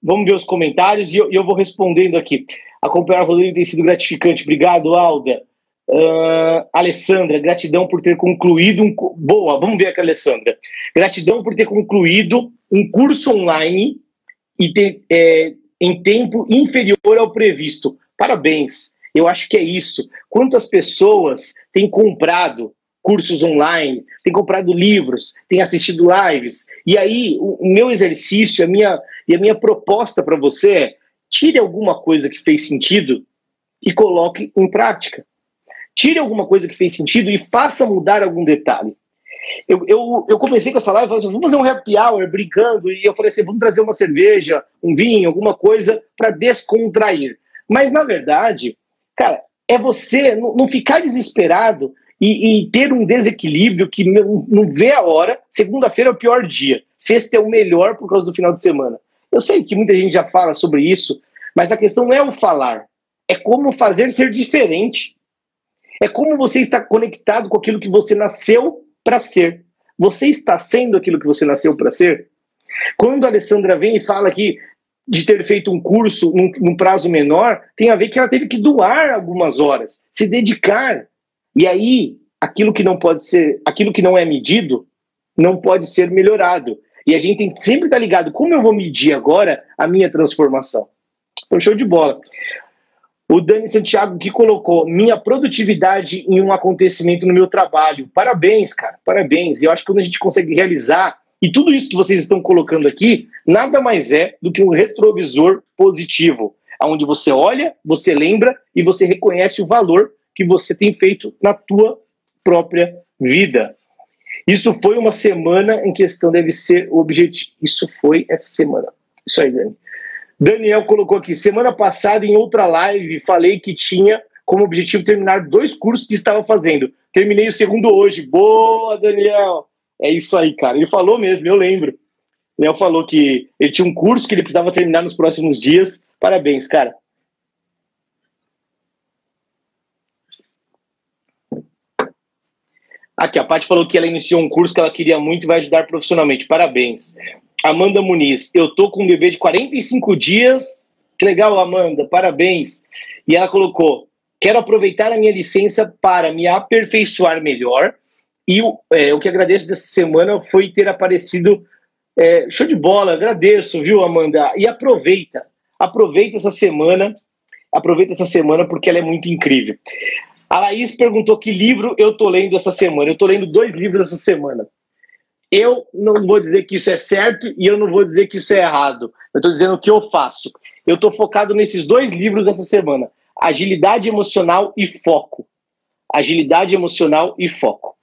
Vamos ver os comentários e eu, eu vou respondendo aqui. Acompanhar o Rodrigo tem sido gratificante. Obrigado, Alda. Uh, Alessandra, gratidão por ter concluído um. Boa, vamos ver aqui, Alessandra. Gratidão por ter concluído um curso online e ter, é, em tempo inferior ao previsto. Parabéns. Eu acho que é isso. Quantas pessoas têm comprado cursos online, têm comprado livros, têm assistido lives. E aí, o, o meu exercício a minha, e a minha proposta para você é tire alguma coisa que fez sentido e coloque em prática tire alguma coisa que fez sentido e faça mudar algum detalhe. Eu, eu, eu comecei com essa live falando assim, vamos fazer um happy hour brincando, e eu falei assim, vamos trazer uma cerveja, um vinho, alguma coisa para descontrair. Mas, na verdade, cara, é você não, não ficar desesperado e, e, ter um desequilíbrio que não, não vê a hora. Segunda-feira é o pior dia, sexta é o melhor por causa do final de semana. Eu sei que muita gente já fala sobre isso, mas a questão não é o falar, é como fazer ser diferente. É como você está conectado com aquilo que você nasceu para ser. Você está sendo aquilo que você nasceu para ser? Quando a Alessandra vem e fala que de ter feito um curso num, num, prazo menor, tem a ver que ela teve que doar algumas horas, se dedicar. E aí, aquilo que não pode ser, aquilo que não é medido, não pode ser melhorado. E a gente tem que sempre estar ligado como eu vou medir agora a minha transformação. Então, show de bola. O Dani Santiago que colocou minha produtividade em um acontecimento no meu trabalho. Parabéns, cara, parabéns. Eu acho que quando a gente consegue realizar, e tudo isso que vocês estão colocando aqui, nada mais é do que um retrovisor positivo, onde você olha, você lembra e você reconhece o valor que você tem feito na tua própria vida. Isso foi uma semana em questão, deve ser o objetivo. Isso foi essa semana. Isso aí, Dani. Daniel colocou aqui: semana passada, em outra live, falei que tinha como objetivo terminar dois cursos que estava fazendo. Terminei o segundo hoje. Boa, Daniel! É isso aí, cara. Ele falou mesmo, eu lembro. Daniel falou que ele tinha um curso que ele precisava terminar nos próximos dias. Parabéns, cara. Aqui, a Paty falou que ela iniciou um curso que ela queria muito e vai ajudar profissionalmente. Parabéns. Amanda Muniz, eu tô com um bebê de 45 dias. Que legal, Amanda, parabéns. E ela colocou: quero aproveitar a minha licença para me aperfeiçoar melhor. E é, o que agradeço dessa semana foi ter aparecido. É, show de bola, agradeço, viu, Amanda? E aproveita, aproveita essa semana, aproveita essa semana porque ela é muito incrível. A Laís perguntou que livro eu tô lendo essa semana. Eu tô lendo dois livros essa semana. Eu não vou dizer que isso é certo e eu não vou dizer que isso é errado. Eu estou dizendo o que eu faço. Eu estou focado nesses dois livros essa semana: Agilidade Emocional e Foco. Agilidade Emocional e Foco.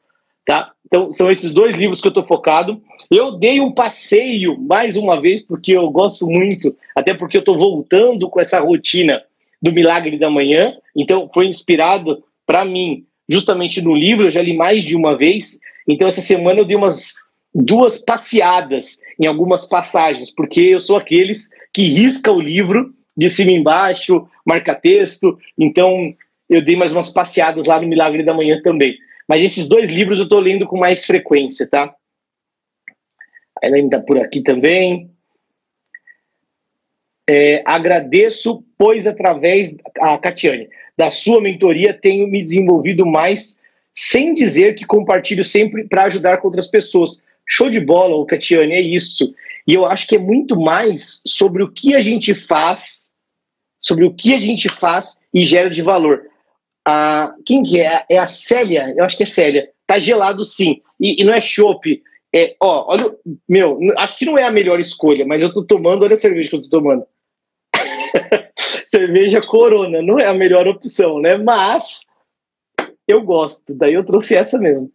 Tá? Então, são esses dois livros que eu estou focado. Eu dei um passeio mais uma vez, porque eu gosto muito, até porque eu estou voltando com essa rotina do Milagre da Manhã. Então, foi inspirado para mim, justamente no livro, eu já li mais de uma vez. Então, essa semana eu dei umas duas passeadas em algumas passagens, porque eu sou aqueles que risca o livro de cima embaixo, marca texto. Então, eu dei mais umas passeadas lá no Milagre da Manhã também. Mas esses dois livros eu estou lendo com mais frequência, tá? A Elaine está por aqui também. É, agradeço, pois através, a Catiane, da sua mentoria tenho me desenvolvido mais, sem dizer que compartilho sempre para ajudar com outras pessoas. Show de bola, Catiane, é isso. E eu acho que é muito mais sobre o que a gente faz, sobre o que a gente faz e gera de valor. Ah, quem que é? É a Célia? Eu acho que é Célia. Tá gelado sim. E, e não é chopp. É, ó, olha, meu, acho que não é a melhor escolha, mas eu tô tomando, olha a cerveja que eu tô tomando. cerveja Corona, não é a melhor opção, né? Mas eu gosto, daí eu trouxe essa mesmo.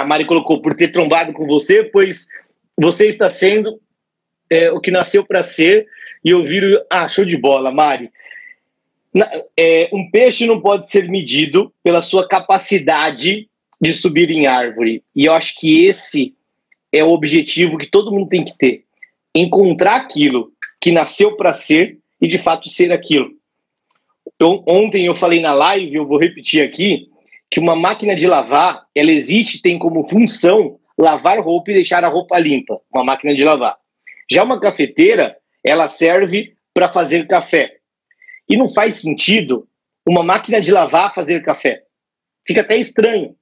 A Mari colocou por ter trombado com você, pois você está sendo é, o que nasceu para ser e ouvir. Ah, show de bola, Mari. Na, é, um peixe não pode ser medido pela sua capacidade de subir em árvore. E eu acho que esse é o objetivo que todo mundo tem que ter: encontrar aquilo que nasceu para ser e de fato ser aquilo. Eu, ontem eu falei na live, eu vou repetir aqui, que uma máquina de lavar, ela existe, tem como função lavar roupa e deixar a roupa limpa, uma máquina de lavar. Já uma cafeteira, ela serve para fazer café. E não faz sentido uma máquina de lavar fazer café. Fica até estranho.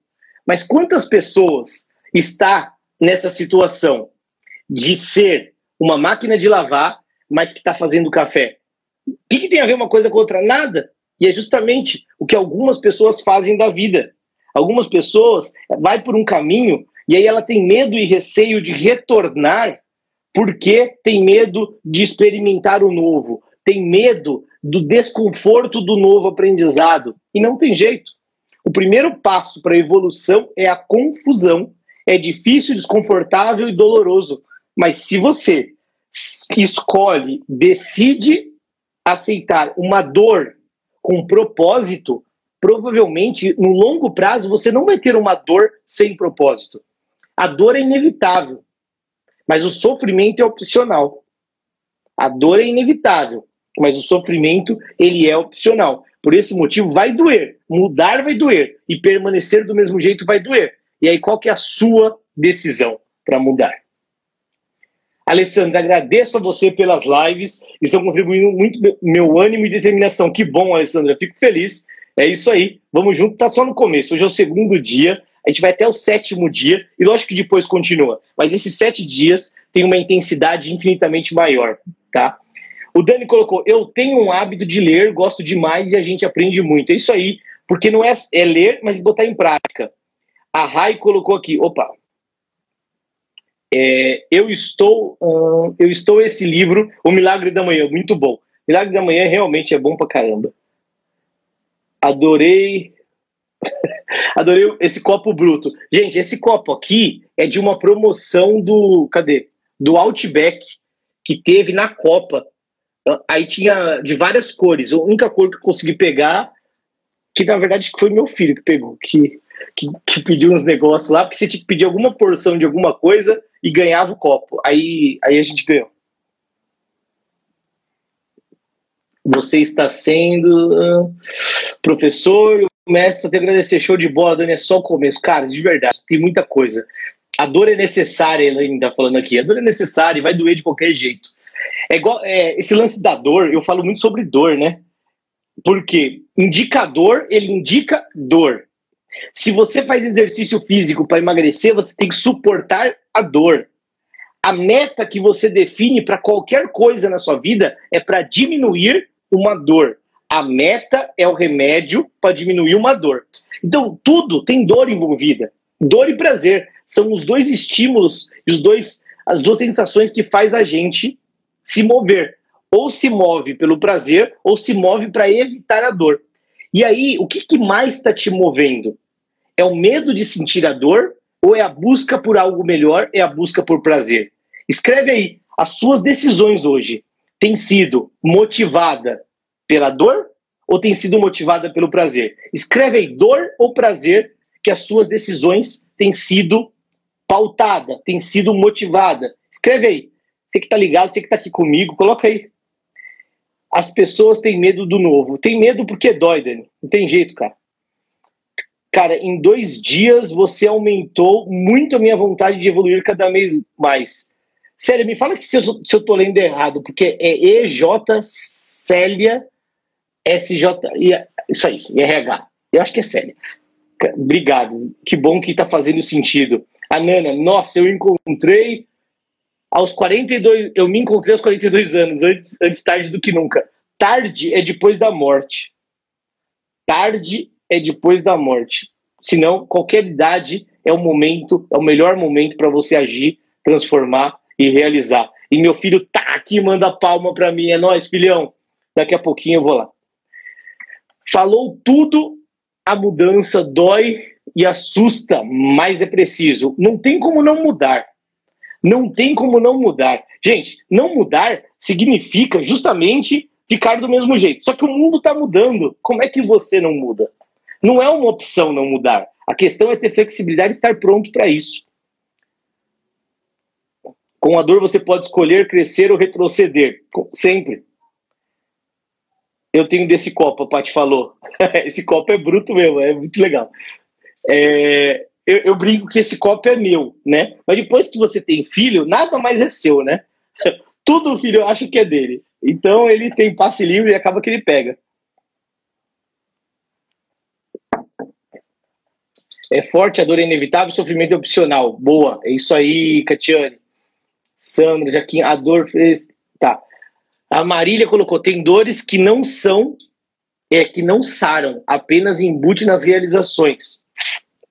Mas quantas pessoas está nessa situação de ser uma máquina de lavar, mas que está fazendo café. O que, que, tem a ver uma coisa com outra? Nada. E é justamente o que algumas pessoas fazem da vida. Algumas pessoas vai por um caminho e aí ela tem medo e receio de retornar porque tem medo de experimentar o novo, tem medo do desconforto do novo aprendizado. E não tem jeito. O primeiro passo para a evolução é a confusão é difícil, desconfortável e doloroso. Mas se você escolhe, decide aceitar uma dor com propósito, provavelmente no longo prazo você não vai ter uma dor sem propósito. A dor é inevitável, mas o sofrimento é opcional. A dor é inevitável, mas o sofrimento ele é opcional. Por esse motivo vai doer, mudar vai doer e permanecer do mesmo jeito vai doer. E aí, qual que é a sua decisão para mudar? Alessandra, agradeço a você pelas lives, estão contribuindo muito meu ânimo e determinação. Que bom, Alessandra, fico feliz. É isso aí, vamos junto, tá só no começo. Hoje é o segundo dia, A gente vai até o sétimo dia, e lógico que depois continua, mas esses sete dias tem uma intensidade infinitamente maior, tá? O Dani colocou: Eu tenho um hábito de ler, gosto demais e a gente aprende muito. É isso aí, porque não é, é ler, mas botar em prática. A Rai colocou aqui: opa, é, eu estou uh, eu estou esse livro O Milagre da Manhã muito bom. Milagre da Manhã realmente é bom pra caramba. Adorei. Adorei esse copo bruto. Gente esse copo aqui é de uma promoção do cadê? Do Outback que teve na Copa. Aí tinha de várias cores. A única cor que eu consegui pegar que na verdade foi meu filho que pegou que que, que pediu uns negócios lá, porque você tinha que pedir alguma porção de alguma coisa e ganhava o copo. Aí, aí a gente ganhou. Você está sendo professor, mestre, só tenho que agradecer. Show de bola, Dani, é só o começo. Cara, de verdade, tem muita coisa. A dor é necessária, ele ainda tá falando aqui. A dor é necessária e vai doer de qualquer jeito. É igual é, esse lance da dor, eu falo muito sobre dor, né? Porque indicador, ele indica dor. Se você faz exercício físico para emagrecer, você tem que suportar a dor. A meta que você define para qualquer coisa na sua vida é para diminuir uma dor. A meta é o remédio para diminuir uma dor. Então, tudo tem dor envolvida. Dor e prazer são os dois estímulos e os dois, as duas sensações que faz a gente se mover. Ou se move pelo prazer, ou se move para evitar a dor. E aí, o que, que mais está te movendo? É o medo de sentir a dor ou é a busca por algo melhor, é a busca por prazer? Escreve aí, as suas decisões hoje têm sido motivada pela dor ou tem sido motivada pelo prazer? Escreve aí, dor ou prazer que as suas decisões têm sido pautada, têm sido motivada. Escreve aí. Você que está ligado, você que está aqui comigo, coloca aí. As pessoas têm medo do novo. Tem medo porque dói, Dani. Não tem jeito, cara. Cara, em dois dias você aumentou muito a minha vontade de evoluir cada vez mais. Sério, me fala que se eu, se eu tô lendo errado, porque é EJ Célia SJ. Isso aí, RH. Eu acho que é Célia. Obrigado. Que bom que tá fazendo sentido. A Nana, nossa, eu encontrei aos 42. Eu me encontrei aos 42 anos, antes, antes tarde do que nunca. Tarde é depois da morte. Tarde é depois da morte. Senão, qualquer idade é o momento, é o melhor momento para você agir, transformar e realizar. E meu filho tá aqui, manda palma para mim. É nós, filhão. Daqui a pouquinho eu vou lá. Falou tudo, a mudança dói e assusta, mas é preciso. Não tem como não mudar. Não tem como não mudar. Gente, não mudar significa justamente ficar do mesmo jeito. Só que o mundo está mudando. Como é que você não muda? Não é uma opção não mudar. A questão é ter flexibilidade e estar pronto para isso. Com a dor você pode escolher crescer ou retroceder. Sempre. Eu tenho desse copo, a Paty falou. esse copo é bruto mesmo, é muito legal. É, eu, eu, brinco que esse copo é meu, né? Mas depois que você tem filho, nada mais é seu, né? Tudo o filho acha que é dele. Então ele tem passe livre e acaba que ele pega. É forte, a dor é inevitável, sofrimento é opcional. Boa, é isso aí, Catiane. Sandra, Jaquim, a dor fez. Tá. A Marília colocou: tem dores que não são, é, que não saram, apenas embute nas realizações.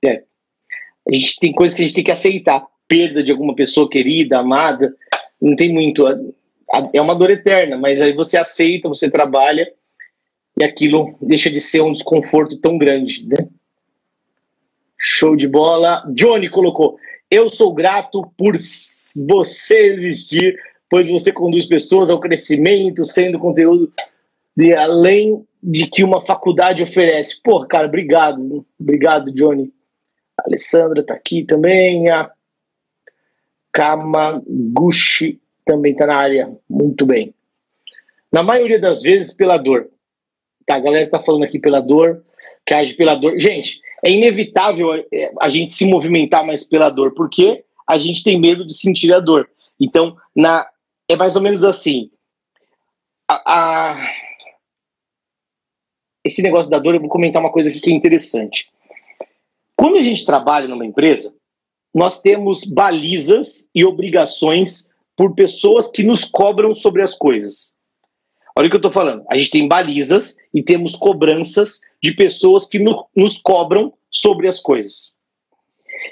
É. A gente tem coisas que a gente tem que aceitar. Perda de alguma pessoa querida, amada, não tem muito. É uma dor eterna, mas aí você aceita, você trabalha e aquilo deixa de ser um desconforto tão grande, né? Show de bola. Johnny colocou: Eu sou grato por você existir, pois você conduz pessoas ao crescimento, sendo conteúdo de além de que uma faculdade oferece. Pô, cara, obrigado. Obrigado, Johnny. A Alessandra tá aqui também. A Kamaguchi também tá na área. Muito bem. Na maioria das vezes, pela dor. Tá, a galera tá falando aqui pela dor, que age pela dor. Gente, é inevitável é, a gente se movimentar mais pela dor, porque a gente tem medo de sentir a dor. Então, na, é mais ou menos assim. A, a, esse negócio da dor, eu vou comentar uma coisa aqui que é interessante. Quando a gente trabalha numa empresa, nós temos balizas e obrigações por pessoas que nos cobram sobre as coisas. Olha o que eu estou falando. A gente tem balizas e temos cobranças de pessoas que no, nos cobram sobre as coisas.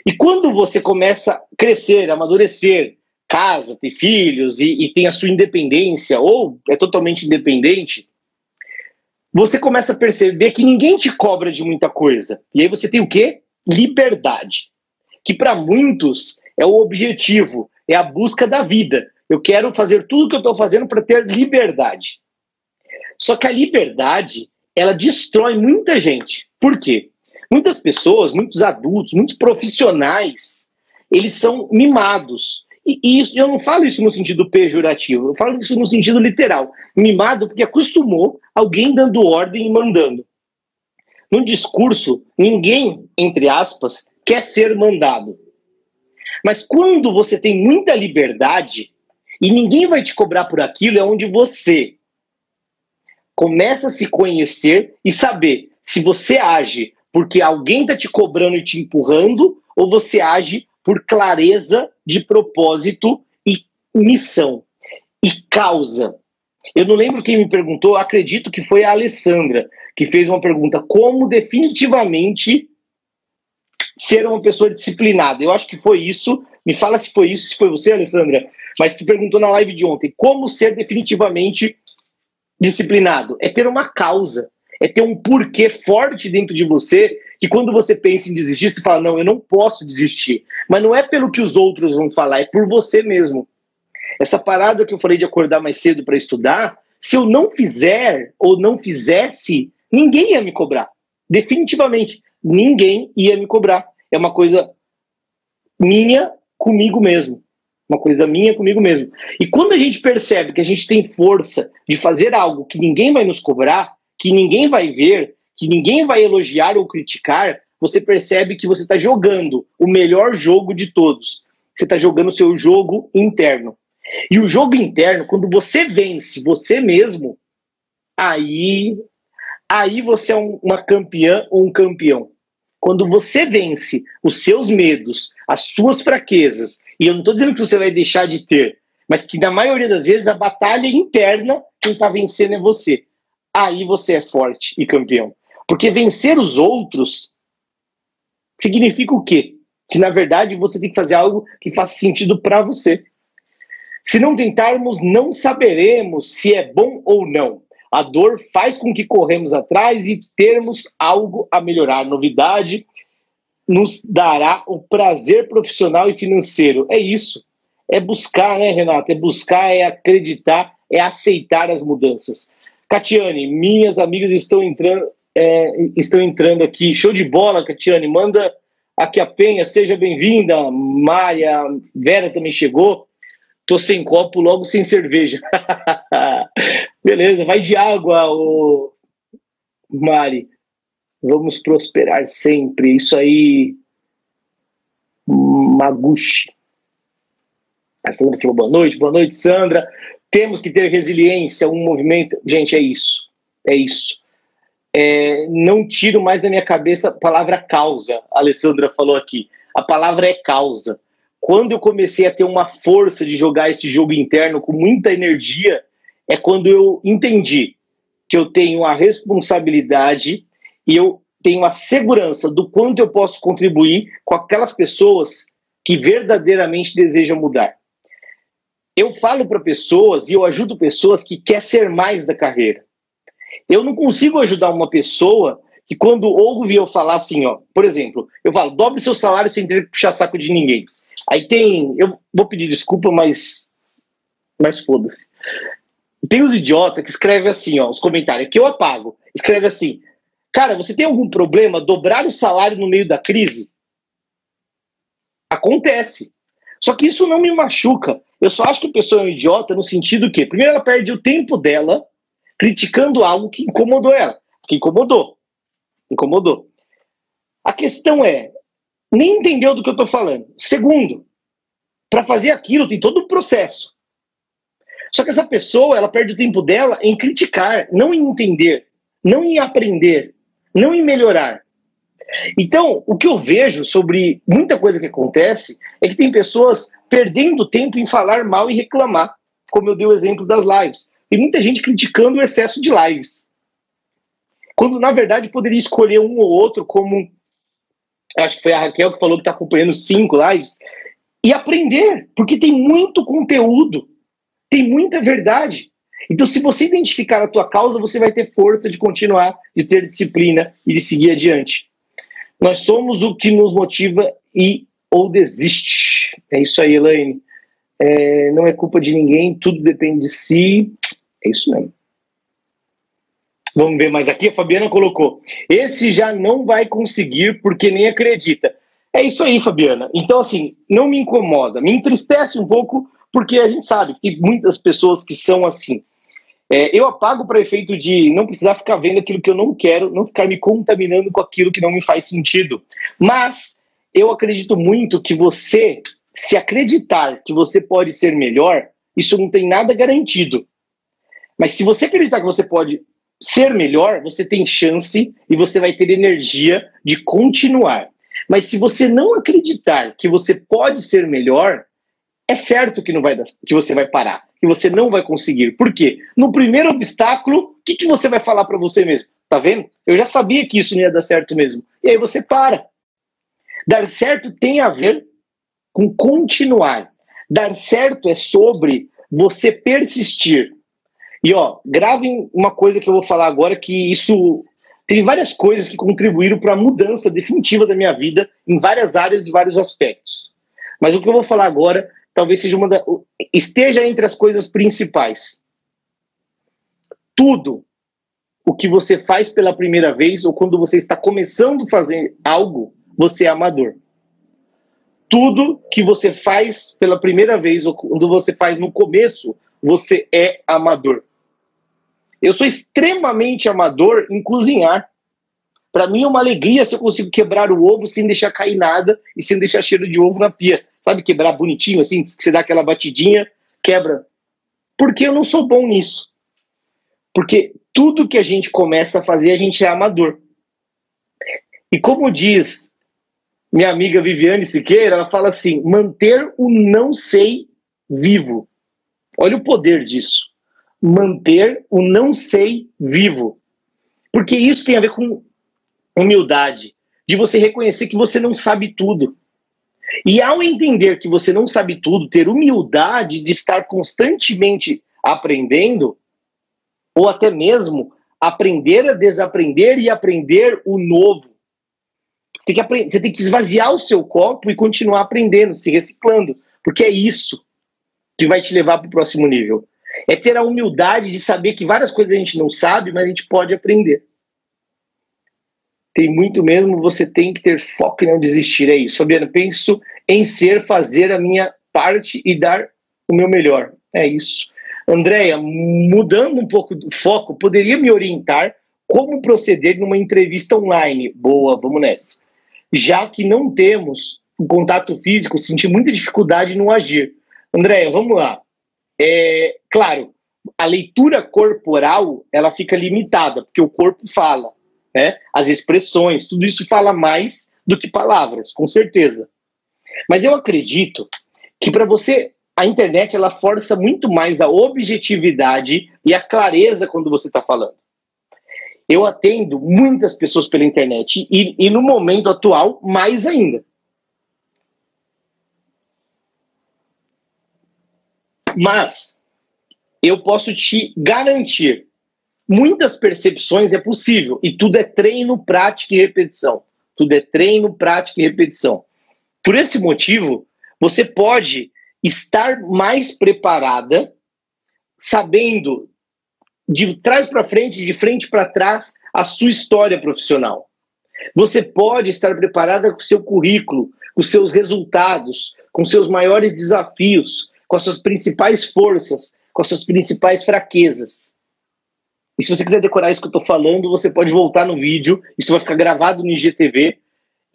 E quando você começa a crescer, amadurecer, casa, ter filhos e, e tem a sua independência, ou é totalmente independente, você começa a perceber que ninguém te cobra de muita coisa. E aí você tem o quê? Liberdade. Que para muitos é o objetivo, é a busca da vida. Eu quero fazer tudo o que eu estou fazendo para ter liberdade. Só que a liberdade, ela destrói muita gente. Por quê? Muitas pessoas, muitos adultos, muitos profissionais, eles são mimados. E, isso, eu não falo isso no sentido pejorativo, eu falo isso no sentido literal. Mimado porque acostumou alguém dando ordem e mandando. No discurso, ninguém, entre aspas, quer ser mandado. Mas quando você tem muita liberdade e ninguém vai te cobrar por aquilo, é onde você começa a se conhecer e saber se você age porque alguém está te cobrando e te empurrando ou você age por clareza de propósito e missão e causa. Eu não lembro quem me perguntou, acredito que foi a Alessandra, que fez uma pergunta: como definitivamente ser uma pessoa disciplinada? Eu acho que foi isso. Me fala se foi isso, se foi você, Alessandra, mas tu perguntou na live de ontem: como ser definitivamente disciplinado? É ter uma causa, é ter um porquê forte dentro de você que quando você pensa em desistir, você fala: não, eu não posso desistir. Mas não é pelo que os outros vão falar, é por você mesmo. Essa parada que eu falei de acordar mais cedo para estudar, se eu não fizer ou não fizesse, ninguém ia me cobrar. Definitivamente, ninguém ia me cobrar. É uma coisa minha comigo mesmo. Uma coisa minha comigo mesmo. E quando a gente percebe que a gente tem força de fazer algo que ninguém vai nos cobrar, que ninguém vai ver, que ninguém vai elogiar ou criticar, você percebe que você está jogando o melhor jogo de todos. Você está jogando o seu jogo interno. E o jogo interno, quando você vence você mesmo, aí, aí você é um, uma campeã ou um campeão. Quando você vence os seus medos, as suas fraquezas, e eu não estou dizendo que você vai deixar de ter, mas que na maioria das vezes a batalha interna, quem está vencendo é você. Aí você é forte e campeão. Porque vencer os outros significa o quê? Se na verdade você tem que fazer algo que faça sentido para você. Se não tentarmos, não saberemos se é bom ou não. A dor faz com que corremos atrás e termos algo a melhorar. Novidade nos dará o prazer profissional e financeiro. É isso. É buscar, né, Renato? É buscar, é acreditar, é aceitar as mudanças. Catiane, minhas amigas estão entrando, é, estão entrando aqui. Show de bola, Catiane. Manda aqui a Penha, seja bem-vinda. Mária, Vera também chegou. Tô sem copo, logo sem cerveja. Beleza, vai de água, ô Mari. Vamos prosperar sempre. Isso aí, Maguchi. A Sandra falou boa noite, boa noite, Sandra. Temos que ter resiliência, um movimento. Gente, é isso. É isso. É, não tiro mais da minha cabeça a palavra causa. A Alessandra falou aqui. A palavra é causa. Quando eu comecei a ter uma força de jogar esse jogo interno com muita energia, é quando eu entendi que eu tenho a responsabilidade e eu tenho a segurança do quanto eu posso contribuir com aquelas pessoas que verdadeiramente desejam mudar. Eu falo para pessoas e eu ajudo pessoas que quer ser mais da carreira. Eu não consigo ajudar uma pessoa que quando ouve eu falar assim, ó, por exemplo, eu falo, dobre seu salário sem ter que puxar saco de ninguém. Aí tem. Eu vou pedir desculpa, mas. Mas foda-se. Tem os idiotas que escrevem assim, ó, os comentários, que eu apago. Escreve assim: Cara, você tem algum problema dobrar o salário no meio da crise? Acontece. Só que isso não me machuca. Eu só acho que a pessoa é um idiota no sentido que, primeiro, ela perde o tempo dela criticando algo que incomodou ela. Que incomodou. Incomodou. A questão é, nem entendeu do que eu estou falando. Segundo, para fazer aquilo tem todo um processo. Só que essa pessoa, ela perde o tempo dela em criticar, não em entender, não em aprender, não em melhorar. Então, o que eu vejo sobre muita coisa que acontece é que tem pessoas perdendo tempo em falar mal e reclamar, como eu dei o exemplo das lives. Tem muita gente criticando o excesso de lives. Quando, na verdade, poderia escolher um ou outro, como acho que foi a Raquel que falou que está acompanhando cinco lives, e aprender, porque tem muito conteúdo, tem muita verdade. Então, se você identificar a tua causa, você vai ter força de continuar, de ter disciplina e de seguir adiante. Nós somos o que nos motiva e ou desiste. É isso aí, Elaine. É, não é culpa de ninguém, tudo depende de si. É isso mesmo. Vamos ver mais aqui. A Fabiana colocou: esse já não vai conseguir porque nem acredita. É isso aí, Fabiana. Então, assim, não me incomoda, me entristece um pouco, porque a gente sabe que muitas pessoas que são assim. É, eu apago para efeito de não precisar ficar vendo aquilo que eu não quero, não ficar me contaminando com aquilo que não me faz sentido. Mas eu acredito muito que você, se acreditar que você pode ser melhor, isso não tem nada garantido. Mas se você acreditar que você pode ser melhor, você tem chance e você vai ter energia de continuar. Mas se você não acreditar que você pode ser melhor, é certo que não vai que você vai parar, que você não vai conseguir. Por quê? No primeiro obstáculo, o que, que você vai falar para você mesmo? Tá vendo? Eu já sabia que isso não ia dar certo mesmo. E aí você para. Dar certo tem a ver com continuar. Dar certo é sobre você persistir. E ó, gravem uma coisa que eu vou falar agora que isso tem várias coisas que contribuíram para a mudança definitiva da minha vida em várias áreas e vários aspectos. Mas o que eu vou falar agora talvez seja uma da, esteja entre as coisas principais. Tudo o que você faz pela primeira vez ou quando você está começando a fazer algo, você é amador. Tudo que você faz pela primeira vez ou quando você faz no começo, você é amador. Eu sou extremamente amador em cozinhar. Para mim é uma alegria se eu consigo quebrar o ovo sem deixar cair nada e sem deixar cheiro de ovo na pia. Sabe quebrar bonitinho assim, que você dá aquela batidinha, quebra. Porque eu não sou bom nisso. Porque tudo que a gente começa a fazer, a gente é amador. E como diz minha amiga Viviane Siqueira, ela fala assim: manter o não sei vivo. Olha o poder disso. Manter o não sei vivo. Porque isso tem a ver com humildade, de você reconhecer que você não sabe tudo. E ao entender que você não sabe tudo, ter humildade de estar constantemente aprendendo, ou até mesmo aprender a desaprender e aprender o novo. Você tem, que você tem que esvaziar o seu copo e continuar aprendendo, se reciclando, porque é isso que vai te levar para o próximo nível. É ter a humildade de saber que várias coisas a gente não sabe, mas a gente pode aprender tem muito mesmo, você tem que ter foco e não desistir. É isso, Fabiano. Penso em ser, fazer a minha parte e dar o meu melhor. É isso. Andréia, mudando um pouco do foco, poderia me orientar como proceder numa entrevista online? Boa, vamos nessa. Já que não temos o contato físico, senti muita dificuldade no agir. Andréia, vamos lá. É, claro, a leitura corporal ela fica limitada, porque o corpo fala né? as expressões, tudo isso fala mais do que palavras, com certeza. Mas eu acredito que para você a internet ela força muito mais a objetividade e a clareza quando você está falando. Eu atendo muitas pessoas pela internet e, e no momento atual mais ainda. Mas eu posso te garantir muitas percepções é possível e tudo é treino, prática e repetição. Tudo é treino, prática e repetição. Por esse motivo, você pode estar mais preparada, sabendo de trás para frente, de frente para trás, a sua história profissional. Você pode estar preparada com o seu currículo, com seus resultados, com seus maiores desafios, com as suas principais forças, com as suas principais fraquezas. E se você quiser decorar isso que eu estou falando, você pode voltar no vídeo, isso vai ficar gravado no IGTV.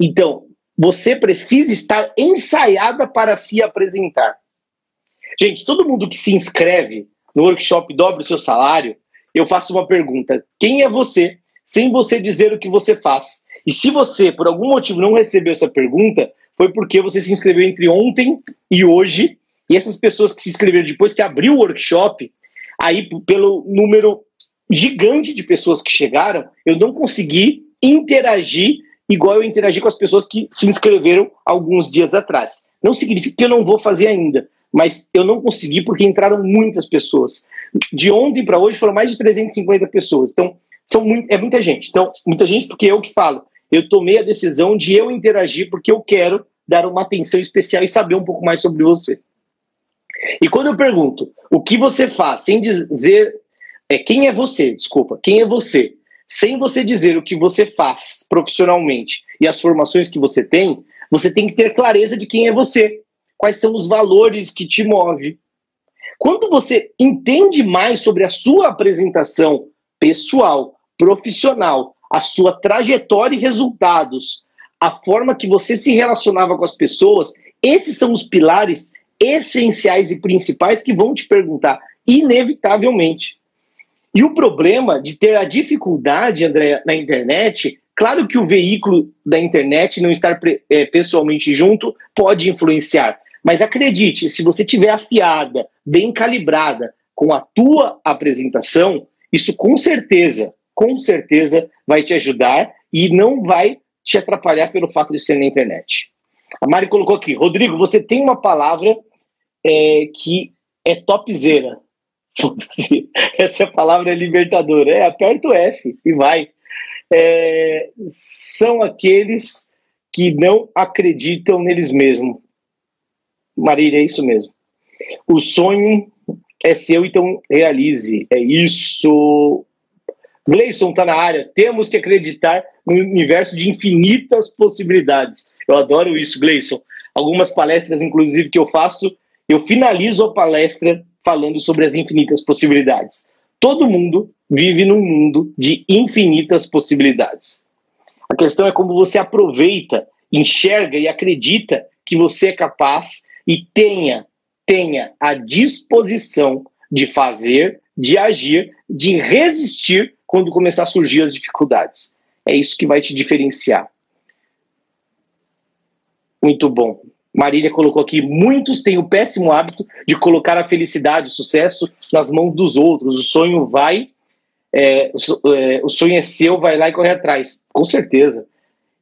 Então, você precisa estar ensaiada para se apresentar. Gente, todo mundo que se inscreve no workshop Dobre o Seu Salário, eu faço uma pergunta: quem é você? Sem você dizer o que você faz. E se você, por algum motivo, não recebeu essa pergunta, foi porque você se inscreveu entre ontem e hoje, e essas pessoas que se inscreveram depois que abriu o workshop, aí pelo número gigante de pessoas que chegaram, eu não consegui interagir igual eu interagi com as pessoas que se inscreveram alguns dias atrás. Não significa que eu não vou fazer ainda, mas eu não consegui porque entraram muitas pessoas. De ontem para hoje foram mais de 350 pessoas. Então, são muito, é muita gente. Então, muita gente porque eu que falo. Eu tomei a decisão de eu interagir porque eu quero dar uma atenção especial e saber um pouco mais sobre você. E quando eu pergunto o que você faz, sem dizer é, quem é você, desculpa, quem é você, sem você dizer o que você faz profissionalmente e as formações que você tem, você tem que ter clareza de quem é você, quais são os valores que te movem. Quando você entende mais sobre a sua apresentação pessoal, profissional, a sua trajetória e resultados, a forma que você se relacionava com as pessoas, esses são os pilares essenciais e principais que vão te perguntar, inevitavelmente. E o problema de ter a dificuldade, André, na internet, claro que o veículo da internet não estar é, pessoalmente junto pode influenciar. Mas acredite, se você tiver afiada, bem calibrada com a tua apresentação, isso com certeza, com certeza vai te ajudar e não vai te atrapalhar pelo fato de ser na internet. A Mari colocou aqui, Rodrigo, você tem uma palavra é, que é topzera. Essa palavra é libertadora. É, aperta o F e vai. É, são aqueles que não acreditam neles mesmos. Marília, é isso mesmo. O sonho é seu, então realize. É isso. Gleison está na área. Temos que acreditar no universo de infinitas possibilidades. Eu adoro isso, Gleison. Algumas palestras, inclusive, que eu faço, eu finalizo a palestra falando sobre as infinitas possibilidades. Todo mundo vive num mundo de infinitas possibilidades. A questão é como você aproveita, enxerga e acredita que você é capaz e tenha, tenha a disposição de fazer, de agir, de resistir quando começar a surgir as dificuldades. É isso que vai te diferenciar. Muito bom. Marília colocou aqui: muitos têm o péssimo hábito de colocar a felicidade, o sucesso nas mãos dos outros. O sonho vai, é, o, é, sonho é seu, vai lá e corre atrás. Com certeza.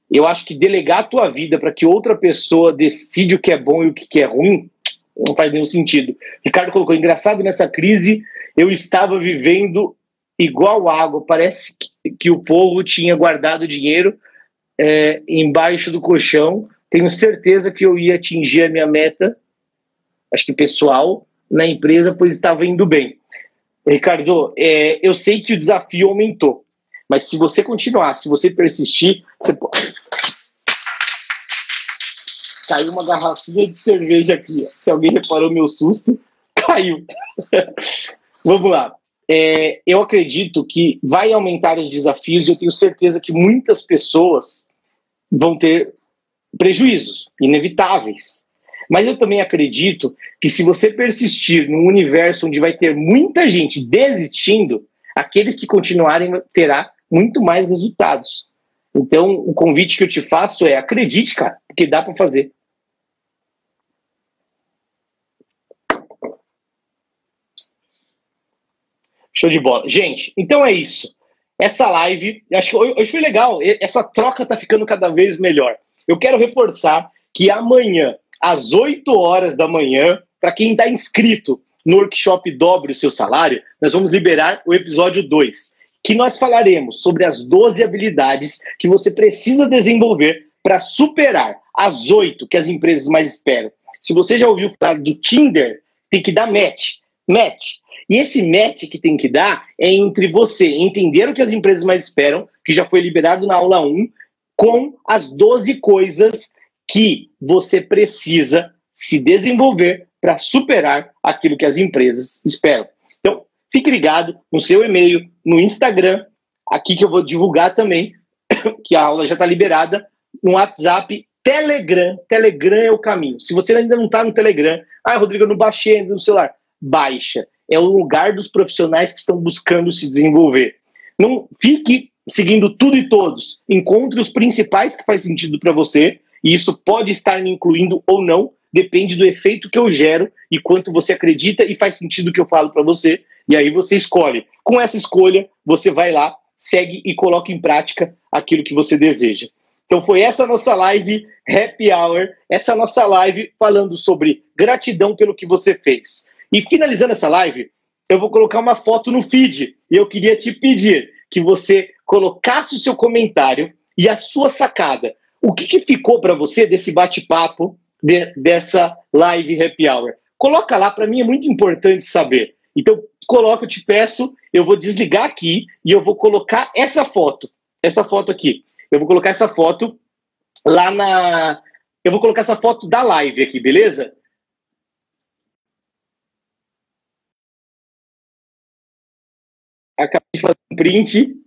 Eu acho que delegar a tua vida para que outra pessoa decide o que é bom e o que é ruim não faz nenhum sentido. Ricardo colocou: engraçado nessa crise, eu estava vivendo igual água. Parece que, que o povo tinha guardado dinheiro é, embaixo do colchão tenho certeza que eu ia atingir a minha meta, acho que pessoal, na empresa, pois estava indo bem. Ricardo, é, eu sei que o desafio aumentou, mas se você continuar, se você persistir, você pode. Caiu uma garrafinha de cerveja aqui. Se alguém reparou meu susto, caiu. Vamos lá. É, eu acredito que vai aumentar os desafios e eu tenho certeza que muitas pessoas vão ter prejuízos inevitáveis. Mas eu também acredito que se você persistir num universo onde vai ter muita gente desistindo, aqueles que continuarem terá muito mais resultados. Então, o convite que eu te faço é acredite, cara, porque dá para fazer. Show de bola. Gente, então é isso. Essa live, acho que hoje foi legal. Essa troca tá ficando cada vez melhor. Eu quero reforçar que amanhã, às 8 horas da manhã, para quem está inscrito no workshop Dobre o Seu Salário, nós vamos liberar o episódio 2, que nós falaremos sobre as 12 habilidades que você precisa desenvolver para superar as 8 que as empresas mais esperam. Se você já ouviu falar do Tinder, tem que dar match. Match. E esse match que tem que dar é entre você entender o que as empresas mais esperam, que já foi liberado na aula 1, com as 12 coisas que você precisa se desenvolver para superar aquilo que as empresas esperam. Então, fique ligado no seu e-mail, no Instagram, aqui que eu vou divulgar também, que a aula já está liberada, no WhatsApp, Telegram. Telegram é o caminho. Se você ainda não está no Telegram, ah, Rodrigo, eu não baixei ainda no celular. Baixa. É o lugar dos profissionais que estão buscando se desenvolver. Não fique seguindo tudo e todos. Encontre os principais que faz sentido para você, e isso pode estar me incluindo ou não, depende do efeito que eu gero e quanto você acredita e faz sentido o que eu falo para você, e aí você escolhe. Com essa escolha, você vai lá, segue e coloca em prática aquilo que você deseja. Então foi essa nossa live Happy Hour, essa nossa live falando sobre gratidão pelo que você fez. E finalizando essa live, eu vou colocar uma foto no feed e eu queria te pedir que você colocasse o seu comentário e a sua sacada. O que, que ficou para você desse bate-papo, de, dessa live Happy Hour? Coloca lá, para mim é muito importante saber. Então, coloca, eu te peço, eu vou desligar aqui e eu vou colocar essa foto, essa foto aqui. Eu vou colocar essa foto lá na. Eu vou colocar essa foto da live aqui, beleza? Acabei de fazer um print.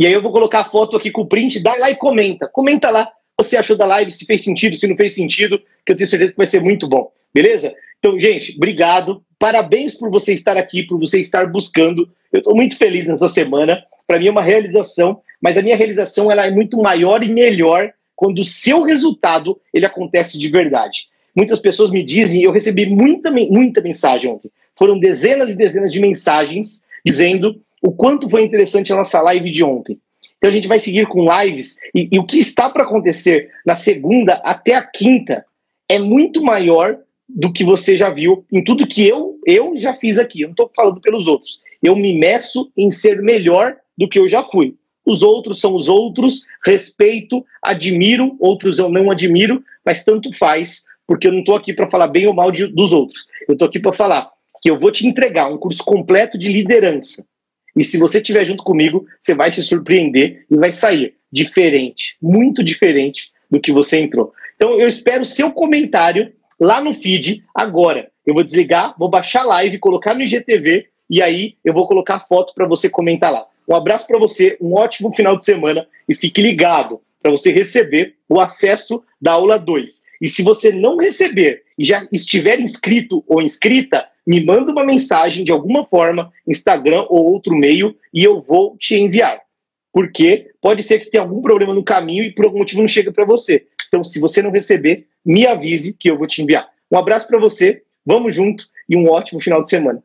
E aí eu vou colocar a foto aqui com o print, dá lá e comenta. Comenta lá o que você achou da live, se fez sentido, se não fez sentido, que eu tenho certeza que vai ser muito bom. Beleza? Então, gente, obrigado. Parabéns por você estar aqui, por você estar buscando. Eu estou muito feliz nessa semana. Para mim é uma realização, mas a minha realização ela é muito maior e melhor quando o seu resultado ele acontece de verdade. Muitas pessoas me dizem, eu recebi muita, muita mensagem ontem. Foram dezenas e dezenas de mensagens dizendo o quanto foi interessante a nossa live de ontem. Então a gente vai seguir com lives e, e o que está para acontecer na segunda até a quinta é muito maior do que você já viu em tudo que eu, eu já fiz aqui. Eu não estou falando pelos outros. Eu me meço em ser melhor do que eu já fui. Os outros são os outros, respeito, admiro, outros eu não admiro, mas tanto faz, porque eu não estou aqui para falar bem ou mal de, dos outros. Eu estou aqui para falar que eu vou te entregar um curso completo de liderança. E se você estiver junto comigo, você vai se surpreender e vai sair diferente, muito diferente do que você entrou. Então eu espero seu comentário lá no feed agora. Eu vou desligar, vou baixar a live, colocar no IGTV e aí eu vou colocar a foto para você comentar lá. Um abraço para você, um ótimo final de semana e fique ligado para você receber o acesso da aula 2. E se você não receber e já estiver inscrito ou inscrita, me manda uma mensagem de alguma forma, Instagram ou outro meio, e eu vou te enviar. Porque pode ser que tenha algum problema no caminho e por algum motivo não chega para você. Então, se você não receber, me avise que eu vou te enviar. Um abraço para você, vamos junto e um ótimo final de semana.